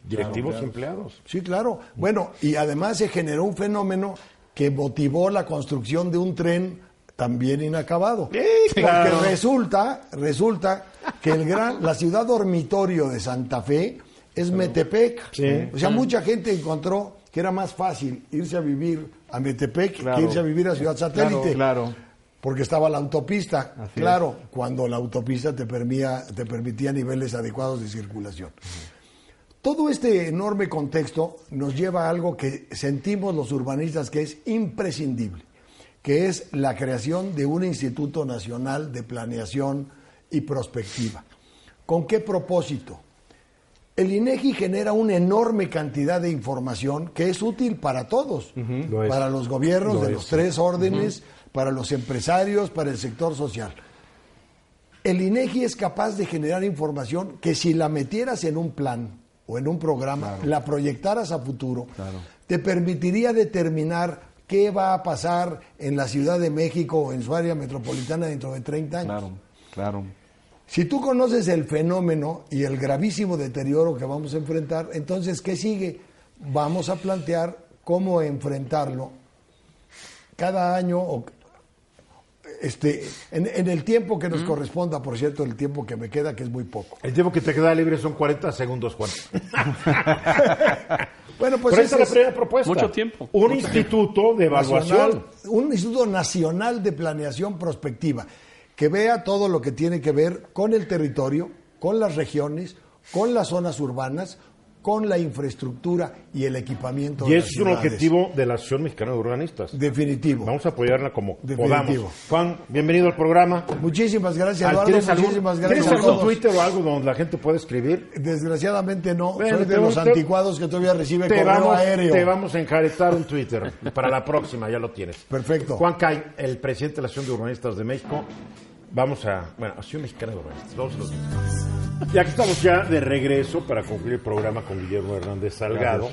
Speaker 4: directivos y empleados.
Speaker 10: Sí, claro. Bueno, y además se generó un fenómeno que motivó la construcción de un tren también inacabado.
Speaker 4: claro.
Speaker 10: Porque resulta, resulta que el gran, la ciudad dormitorio de Santa Fe es Metepec.
Speaker 4: Sí.
Speaker 10: O sea, mucha gente encontró que era más fácil irse a vivir a Metepec que
Speaker 6: Claro.
Speaker 10: irse a vivir a Ciudad Satélite.
Speaker 6: Claro, claro.
Speaker 10: Porque estaba la autopista.
Speaker 6: Así
Speaker 10: claro, cuando la autopista te, permía- te permitía niveles adecuados de circulación. Todo este enorme contexto nos lleva a algo que sentimos los urbanistas que es imprescindible, que es la creación de un Instituto Nacional de Planeación y Prospectiva. ¿Con qué propósito? El INEGI genera una enorme cantidad de información que es útil para todos,
Speaker 4: Lo
Speaker 10: para los gobiernos
Speaker 4: Lo
Speaker 10: de
Speaker 4: es,
Speaker 10: los tres órdenes, para los empresarios, para el sector social. El INEGI es capaz de generar información que si la metieras en un plan o en un programa, la proyectaras a futuro, te permitiría determinar qué va a pasar en la Ciudad de México o en su área metropolitana dentro de 30 años.
Speaker 6: Claro, claro.
Speaker 10: Si tú conoces el fenómeno y el gravísimo deterioro que vamos a enfrentar, entonces, ¿qué sigue? Vamos a plantear cómo enfrentarlo cada año o este, en, en el tiempo que nos corresponda, por cierto, el tiempo que me queda, que es muy poco.
Speaker 4: El tiempo que te queda libre son 40 segundos, Juan.
Speaker 10: Bueno, pues
Speaker 4: Pero esa es la primera propuesta.
Speaker 5: Mucho tiempo.
Speaker 4: Un instituto de evaluación.
Speaker 10: nacional, un Instituto Nacional de Planeación Prospectiva, que vea todo lo que tiene que ver con el territorio, con las regiones, con las zonas urbanas, con la infraestructura y el equipamiento.
Speaker 4: Y
Speaker 10: de las
Speaker 4: es un objetivo de la Asociación Mexicana de Urbanistas.
Speaker 10: Definitivo.
Speaker 4: Vamos a apoyarla como
Speaker 10: Definitivo.
Speaker 4: podamos. Juan, bienvenido al programa.
Speaker 10: Muchísimas gracias, Eduardo.
Speaker 4: ¿Tienes
Speaker 10: Muchísimas
Speaker 4: ¿tienes
Speaker 10: gracias a
Speaker 4: algún. Twitter o algo donde la gente pueda escribir?
Speaker 10: Desgraciadamente no.
Speaker 4: Bueno,
Speaker 10: Soy de los
Speaker 4: te-
Speaker 10: anticuados que todavía recibe
Speaker 4: Te
Speaker 10: correo
Speaker 4: vamos,
Speaker 10: aéreo.
Speaker 4: te vamos a enjaretar un Twitter para la próxima, ya lo tienes.
Speaker 10: Perfecto.
Speaker 4: Juan Cay, el presidente de la Asociación de Urbanistas de México. Vamos a, bueno, Asociación Mexicana de Urbanistas. Vamos a los- Y aquí estamos ya de regreso para concluir el programa con Guillermo Hernández Salgado,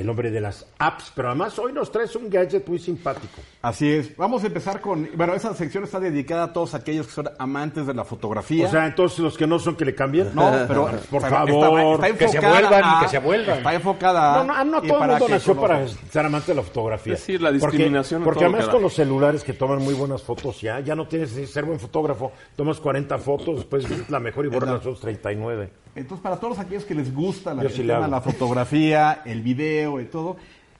Speaker 4: el hombre de las apps, pero además hoy nos traes un gadget muy simpático.
Speaker 6: Así es. Vamos a empezar con. Bueno, esa sección está dedicada a todos aquellos que son amantes de la fotografía.
Speaker 4: O sea, entonces los que no son que le cambien.
Speaker 6: no, pero.
Speaker 4: por favor.
Speaker 6: está, está
Speaker 7: que se vuelvan y
Speaker 6: a-
Speaker 7: que se vuelvan.
Speaker 6: Está enfocada.
Speaker 4: No, no, no todo el mundo nació para ser amante de la fotografía.
Speaker 5: Es decir, la
Speaker 4: Porque-
Speaker 5: discriminación en
Speaker 4: Porque,
Speaker 5: todo
Speaker 4: además con los celulares que toman muy buenas fotos ya, ya no tienes que ser buen fotógrafo, tomas 40 fotos, después es la mejor y borras las otras 39.
Speaker 6: Entonces, para todos aquellos que les gusta la,
Speaker 4: sí
Speaker 6: tema la fotografía, el video y todo,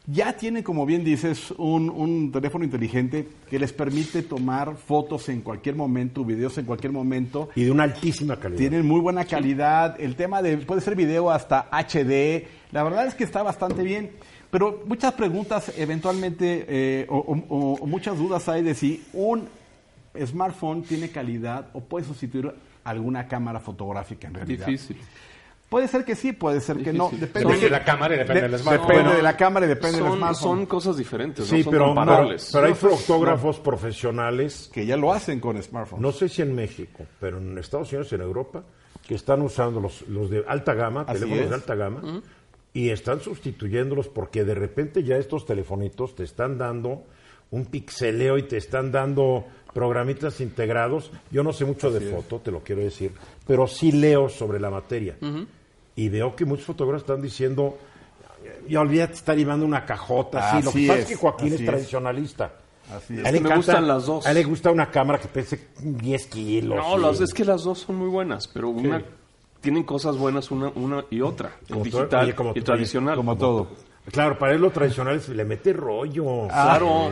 Speaker 6: ya tienen, como bien dices, un, un teléfono inteligente que les permite tomar fotos en cualquier momento, videos en cualquier momento.
Speaker 4: Y de una altísima calidad.
Speaker 6: Tienen muy buena calidad. El tema de, puede ser video hasta HD. La verdad es que está bastante bien. Pero muchas preguntas eventualmente, eh, o, o- o muchas dudas hay de si un smartphone tiene calidad o puede sustituir alguna cámara fotográfica en realidad.
Speaker 5: Difícil.
Speaker 6: Puede ser que sí, puede ser que no. Depende,
Speaker 7: Depende de la cámara y depende del smartphone.
Speaker 6: Depende
Speaker 7: Bueno,
Speaker 6: de la cámara y depende del
Speaker 5: Son,
Speaker 6: smartphone.
Speaker 5: son cosas diferentes,
Speaker 4: Sí,
Speaker 5: no son
Speaker 4: pero, no,
Speaker 5: comparables.
Speaker 4: pero hay fotógrafos profesionales,
Speaker 6: que ya lo hacen con smartphones.
Speaker 4: no sé si en México, pero en Estados Unidos y en Europa, que están usando los, los de alta gama,
Speaker 6: Así
Speaker 4: teléfonos
Speaker 6: es.
Speaker 4: de alta gama, y están sustituyéndolos porque de repente ya estos telefonitos te están dando un pixeleo y te están dando programitas integrados. Yo no sé mucho de foto, te lo quiero decir, pero sí leo sobre la materia. Y veo que muchos fotógrafos están diciendo, ya olvídate de estar llevando una cajota. así. Lo que pasa
Speaker 6: es,
Speaker 4: es que Joaquín
Speaker 6: así
Speaker 4: es
Speaker 6: es.
Speaker 4: tradicionalista.
Speaker 6: Así
Speaker 4: A
Speaker 6: es.
Speaker 4: él le
Speaker 5: me
Speaker 4: encanta-
Speaker 5: gustan las dos.
Speaker 4: A él le gusta una cámara que pese 10 kilos.
Speaker 5: No,
Speaker 4: y-
Speaker 5: las- es que las dos son muy buenas, pero una tienen cosas buenas una, una y otra. El digital
Speaker 4: como
Speaker 5: y tradicional.
Speaker 6: Como todo.
Speaker 4: Claro, para él lo tradicional es le mete rollo.
Speaker 5: Claro.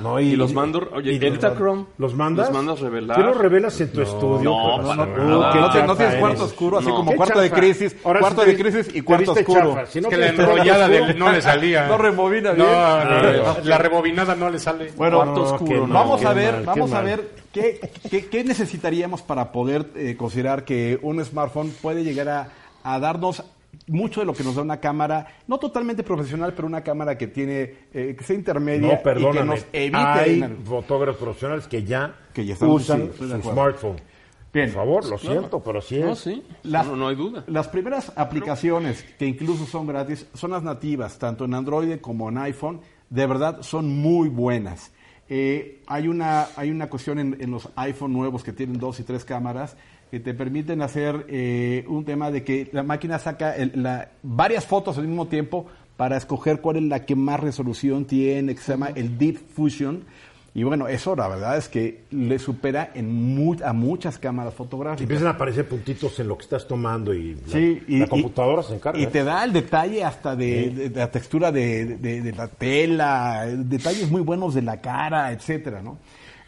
Speaker 4: No,
Speaker 5: Y los mando- oye,
Speaker 4: y los-
Speaker 5: Editachrome,
Speaker 4: ¿Los mandas?
Speaker 5: los mandas revelar.
Speaker 4: ¿Qué los revelas en tu estudio?
Speaker 5: no,
Speaker 6: no, te- no
Speaker 4: chafa
Speaker 6: tienes cuarto oscuro, así
Speaker 5: No.
Speaker 6: como cuarto de crisis,
Speaker 4: Ahora
Speaker 6: cuarto de crisis y cuarto oscuro.
Speaker 4: Si no
Speaker 7: Es que la enrollada del- no le salía.
Speaker 6: No rebobina bien.
Speaker 7: No, no, la rebobinada no le sale.
Speaker 6: Bueno,
Speaker 5: Cuarto oscuro,
Speaker 6: vamos a ver, vamos a ver qué, qué- qué necesitaríamos para poder eh, considerar que un smartphone puede llegar a, a darnos mucho de lo que nos da una cámara, no totalmente profesional, pero una cámara que tiene, eh, que sea intermedia
Speaker 4: No,
Speaker 6: y que nos evite.
Speaker 4: Hay fotógrafos profesionales que ya,
Speaker 6: Que ya
Speaker 4: usan
Speaker 6: sí,
Speaker 4: su smartphone.
Speaker 6: Bien.
Speaker 4: Por favor, lo siento, pero sí es.
Speaker 5: No, sí,
Speaker 6: Las-
Speaker 5: no, no hay duda.
Speaker 6: Las primeras aplicaciones que incluso son gratis son las nativas, tanto en Android como en iPhone. De verdad son muy buenas. Eh, hay, una, hay una cuestión en, en los iPhone nuevos que tienen dos y tres cámaras que te permiten hacer eh, un tema de que la máquina saca el- la- varias fotos al mismo tiempo para escoger cuál es la que más resolución tiene, que se llama el Deep Fusion. Y bueno, eso la verdad es que le supera en mu- a muchas cámaras fotográficas.
Speaker 4: Empiezan a aparecer puntitos en lo que estás tomando y la,
Speaker 6: Sí, y,
Speaker 4: la
Speaker 6: y-
Speaker 4: computadora se encarga.
Speaker 6: Y te da el detalle hasta de, de- de la textura de, la tela, detalles muy buenos de la cara, etcétera, ¿no?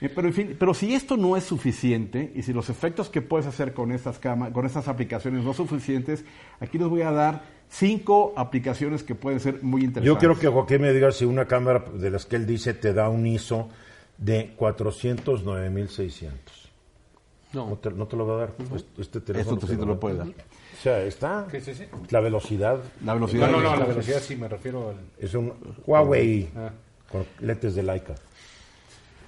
Speaker 6: Eh, pero en fin, pero si esto no es suficiente y si los efectos que puedes hacer con estas cama- con estas aplicaciones no son suficientes, aquí les voy a dar cinco aplicaciones que pueden ser muy interesantes.
Speaker 4: Yo quiero que Joaquín me diga si una cámara de las que él dice te da un ISO de 409.600. No
Speaker 5: No.
Speaker 4: te, no te lo va a dar. Este- Este teléfono
Speaker 6: Esto sí te lo
Speaker 4: dar.
Speaker 6: puede dar.
Speaker 4: O sea, está la velocidad.
Speaker 6: La velocidad.
Speaker 7: No, no, no, la velocidad sí me refiero al...
Speaker 4: Es un Huawei
Speaker 7: Ah.
Speaker 4: con lentes de Leica.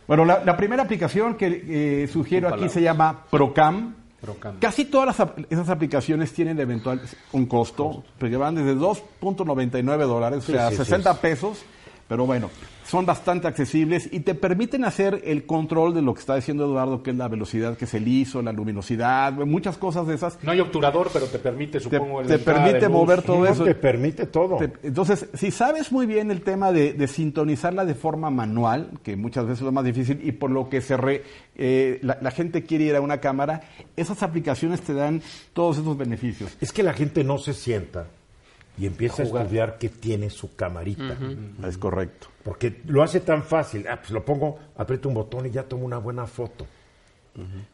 Speaker 6: Bueno, la, la primera aplicación que eh, sugiero aquí se llama Procam.
Speaker 7: Procam.
Speaker 6: Casi todas las esas aplicaciones tienen eventual un costo, porque van desde 2.99 dólares, o sea,
Speaker 4: sí, sí,
Speaker 6: 60
Speaker 4: sí.
Speaker 6: pesos, pero bueno, son bastante accesibles y te permiten hacer el control de lo que está diciendo Eduardo, que es la velocidad que es el ISO, la luminosidad, muchas cosas de esas.
Speaker 7: No hay obturador, pero te permite,
Speaker 6: Te,
Speaker 7: supongo...
Speaker 6: te
Speaker 7: entrada
Speaker 6: permite mover todo
Speaker 4: No
Speaker 6: eso.
Speaker 4: te permite todo.
Speaker 6: Te- entonces, si sabes muy bien el tema de, de sintonizarla de forma manual, que muchas veces es lo más difícil, y por lo que se re- eh, la, la gente quiere ir a una cámara, esas aplicaciones te dan todos esos beneficios.
Speaker 4: Es que la gente no se sienta y empieza a, estudiar qué tiene su camarita.
Speaker 6: Es correcto.
Speaker 4: Porque lo hace tan fácil. Ah, pues lo pongo, aprieto un botón y ya tomo una buena foto.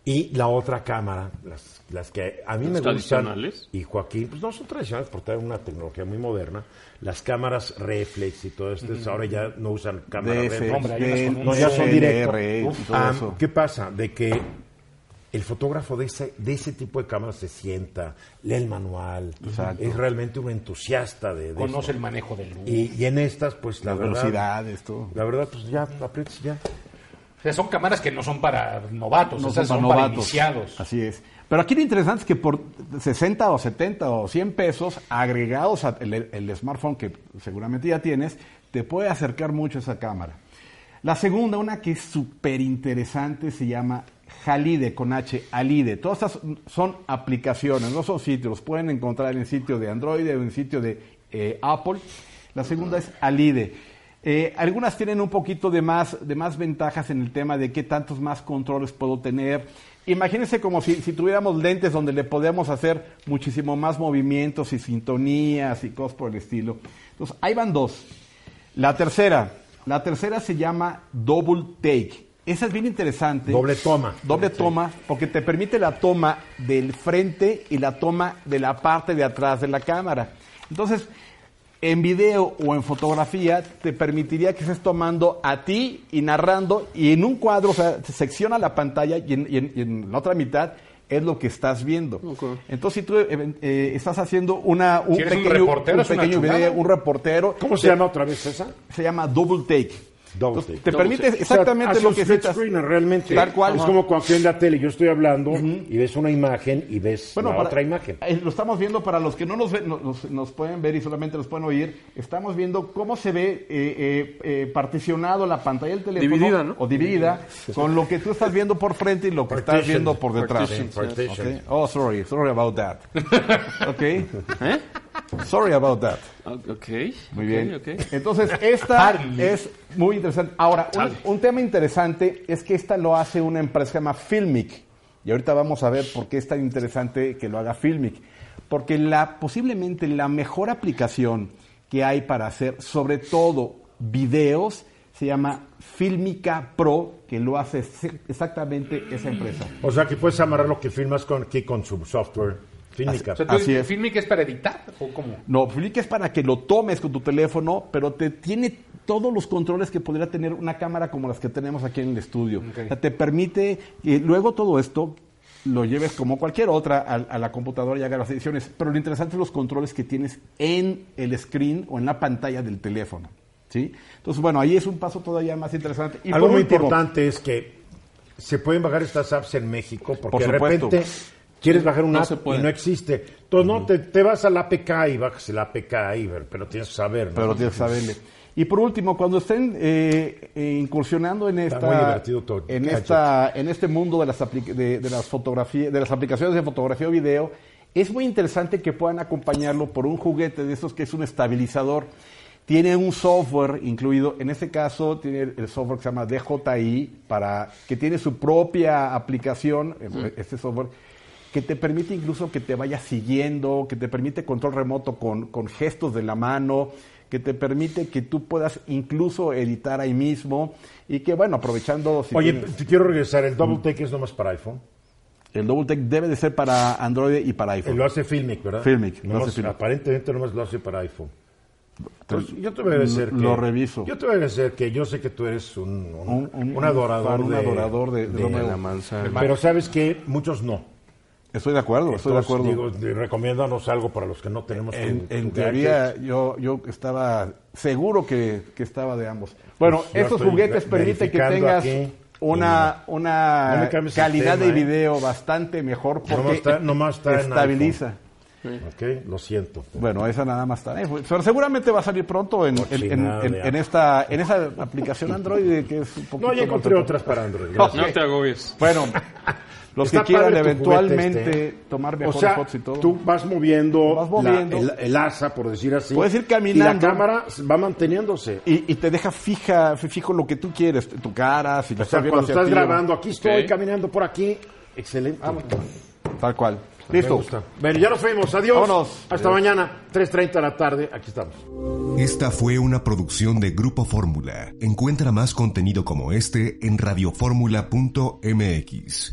Speaker 4: Y la otra cámara, las, las que a mí
Speaker 5: ¿Las
Speaker 4: me gustan,
Speaker 5: tradicionales?
Speaker 4: y Joaquín, pues no son tradicionales porque traen una tecnología muy moderna. Las cámaras reflex y todo esto, ahora ya no usan cámaras reflex.
Speaker 7: Hay
Speaker 4: No, ya son
Speaker 6: todo
Speaker 4: Ah. ¿Qué pasa? De que el fotógrafo de ese, de ese tipo de cámaras se sienta, lee el manual,
Speaker 6: Exacto.
Speaker 4: es realmente un entusiasta de, de
Speaker 7: Conoce
Speaker 4: eso.
Speaker 7: el manejo del luz.
Speaker 4: Y, y en estas, pues la
Speaker 6: Las
Speaker 4: verdad,
Speaker 6: velocidades, todo.
Speaker 4: la verdad, pues ya, aprietas y ya.
Speaker 7: O sea, son cámaras que no son para novatos,
Speaker 6: No
Speaker 7: esas
Speaker 6: son
Speaker 7: son,
Speaker 6: para
Speaker 7: para
Speaker 6: novatos.
Speaker 7: iniciados.
Speaker 6: Así es. Pero aquí lo interesante es que por 60 o 70 o 100 pesos agregados al el smartphone que seguramente ya tienes, te puede acercar mucho a esa cámara. La segunda, una que es súper interesante, se llama Halide con H, Alide. Todas estas son aplicaciones, no son sitios, los pueden encontrar en sitio de Android o en sitio de eh, Apple. La segunda es Alide. Eh, algunas tienen un poquito de más, de más ventajas en el tema de qué tantos más controles puedo tener. Imagínense como si, si tuviéramos lentes donde le podemos hacer muchísimo más movimientos y sintonías y cosas por el estilo. Entonces, ahí van dos. La tercera, la tercera se llama Double Take. Esa es bien interesante.
Speaker 4: Doble toma.
Speaker 6: Doble toma, porque te permite la toma del frente y la toma de la parte de atrás de la cámara. Entonces, en video o en fotografía te permitiría que estés tomando a ti y narrando y en un cuadro, o sea, se secciona la pantalla y en, y en- y en la otra mitad es lo que estás viendo. Entonces, si tú eh, eh, estás haciendo una, un
Speaker 7: Si eres un
Speaker 6: pequeño,
Speaker 7: reportero,
Speaker 6: un pequeño video, un reportero,
Speaker 4: ¿Cómo se
Speaker 6: te-
Speaker 4: llama otra vez esa?
Speaker 6: se llama Double Take. Entonces. Te
Speaker 5: Double
Speaker 6: permite
Speaker 5: take.
Speaker 6: exactamente
Speaker 4: O sea,
Speaker 6: lo que
Speaker 4: screener, realmente.
Speaker 6: Tal cual.
Speaker 4: Es como cuando en la tele yo estoy hablando y ves una imagen y ves la
Speaker 6: para-
Speaker 4: otra imagen.
Speaker 6: eh, lo estamos viendo para los que no nos, ven- no- nos, nos pueden ver y solamente nos pueden oír. Estamos viendo cómo se ve eh, eh, eh, particionado la pantalla del teléfono.
Speaker 5: Dividida, ¿no?
Speaker 6: O dividida con lo que tú estás viendo por frente y lo que estás viendo por detrás.
Speaker 4: Partition, partition.
Speaker 6: Ok. Oh, sorry. Sorry about that. ok.
Speaker 5: ¿Eh?
Speaker 6: Sorry about that.
Speaker 5: Ok.
Speaker 6: Muy bien.
Speaker 5: ok.
Speaker 6: Entonces, esta es muy interesante. Ahora, un, un tema interesante es que esta lo hace una empresa que se llama Filmic. Y ahorita vamos a ver por qué es tan interesante que lo haga Filmic. Porque la, posiblemente la mejor aplicación que hay para hacer, sobre todo videos, se llama Filmica Pro, que lo hace ex- exactamente esa empresa.
Speaker 4: O sea que puedes amarrar lo que filmas con, aquí con su software. Fílmica.
Speaker 7: O sea, ¿tú
Speaker 6: Así es.
Speaker 7: Filmic es para editar o cómo?
Speaker 6: No, Flick es para que lo tomes con tu teléfono, pero te tiene todos los controles que podría tener una cámara como las que tenemos aquí en el estudio. O sea, te permite que luego todo esto lo lleves como cualquier otra a, a la computadora y hagas las ediciones. Pero lo interesante es los controles que tienes en el screen o en la pantalla del teléfono. ¿sí? Entonces, bueno, ahí es un paso todavía más interesante. Y
Speaker 4: Algo muy
Speaker 6: último,
Speaker 4: importante es que se pueden bajar estas apps en México porque
Speaker 6: Por
Speaker 4: de repente quieres bajar una
Speaker 5: No
Speaker 4: app y no existe. Entonces, no, te, te vas a la APK y bajas la APK pero tienes que saber. ¿no?
Speaker 6: Pero tienes que saberle. Y por último, cuando estén eh, eh, incursionando en esta,
Speaker 4: muy divertido todo.
Speaker 6: en esta, en este mundo de las de, de las fotografías, de las aplicaciones de fotografía o video, es muy interesante que puedan acompañarlo por un juguete de estos que es un estabilizador. Tiene un software incluido, en este caso tiene el software que se llama DJI, para, que tiene su propia aplicación, este software, que te permite incluso que te vaya siguiendo, que te permite control remoto con, con gestos de la mano, que te permite que tú puedas incluso editar ahí mismo y que, bueno, aprovechando... si
Speaker 4: Oye,
Speaker 6: tienes-
Speaker 4: te quiero regresar. El Double Take es nomás para iPhone.
Speaker 6: el Double Take debe de ser para Android y para iPhone.
Speaker 4: Lo hace Filmic, ¿verdad?
Speaker 6: Filmic, lo hace Filmic.
Speaker 4: Aparentemente nomás lo hace para iPhone. Pues, yo te voy a agradecer que...
Speaker 6: Lo reviso.
Speaker 4: Yo te voy a agradecer que yo sé que tú eres un, un,
Speaker 6: Un- un-
Speaker 4: un adorador,
Speaker 6: fan,
Speaker 4: de,
Speaker 6: adorador de- de
Speaker 8: la manzana.
Speaker 4: Pero sabes que muchos no.
Speaker 6: Estoy de acuerdo, estoy de acuerdo.
Speaker 4: digo, recomiéndanos algo para los que no tenemos tu-
Speaker 6: en, en teoría, yo, yo estaba seguro que, que estaba de ambos. Bueno,
Speaker 4: Pues
Speaker 6: estos juguetes permiten que tengas
Speaker 4: aquí.
Speaker 6: una,
Speaker 4: No
Speaker 6: una calidad
Speaker 4: tema,
Speaker 6: de
Speaker 4: ¿eh?
Speaker 6: video bastante mejor porque
Speaker 4: Nomás está- nomás está en
Speaker 6: estabiliza.
Speaker 4: Ok, lo siento.
Speaker 6: Bueno, esa nada más está. eh, Pero seguramente va a salir pronto en, en- en-
Speaker 4: Cochinada
Speaker 6: en-
Speaker 4: de
Speaker 6: en esta, en esa aplicación Android que es un poquito
Speaker 4: No, ya encontré otras para Android. Gracias.
Speaker 5: No te agobies.
Speaker 6: Bueno, los
Speaker 4: Está
Speaker 6: que quieran eventualmente
Speaker 4: este, ¿eh?
Speaker 6: tomar
Speaker 4: O sea,
Speaker 6: fotos y todo.
Speaker 4: tú vas moviendo,
Speaker 6: Vas moviendo.
Speaker 4: la- el, el asa, por decir así.
Speaker 6: Puedes ir caminando.
Speaker 4: Y la cámara va manteniéndose.
Speaker 6: Y, y te deja fija, fijo lo que tú quieres, tu cara, si lo
Speaker 4: O sea,
Speaker 6: estás
Speaker 4: cuando estás
Speaker 6: ti,
Speaker 4: grabando, aquí estoy caminando por aquí. Excelente.
Speaker 6: Tal cual. Listo.
Speaker 4: Me gusta. Bueno, ya nos fuimos. Adiós.
Speaker 6: Vámonos.
Speaker 4: Hasta
Speaker 6: Adiós.
Speaker 4: mañana, 3.30 de la tarde. Aquí estamos.
Speaker 3: Esta fue una producción de Grupo Fórmula. Encuentra más contenido como este en radioformula.mx.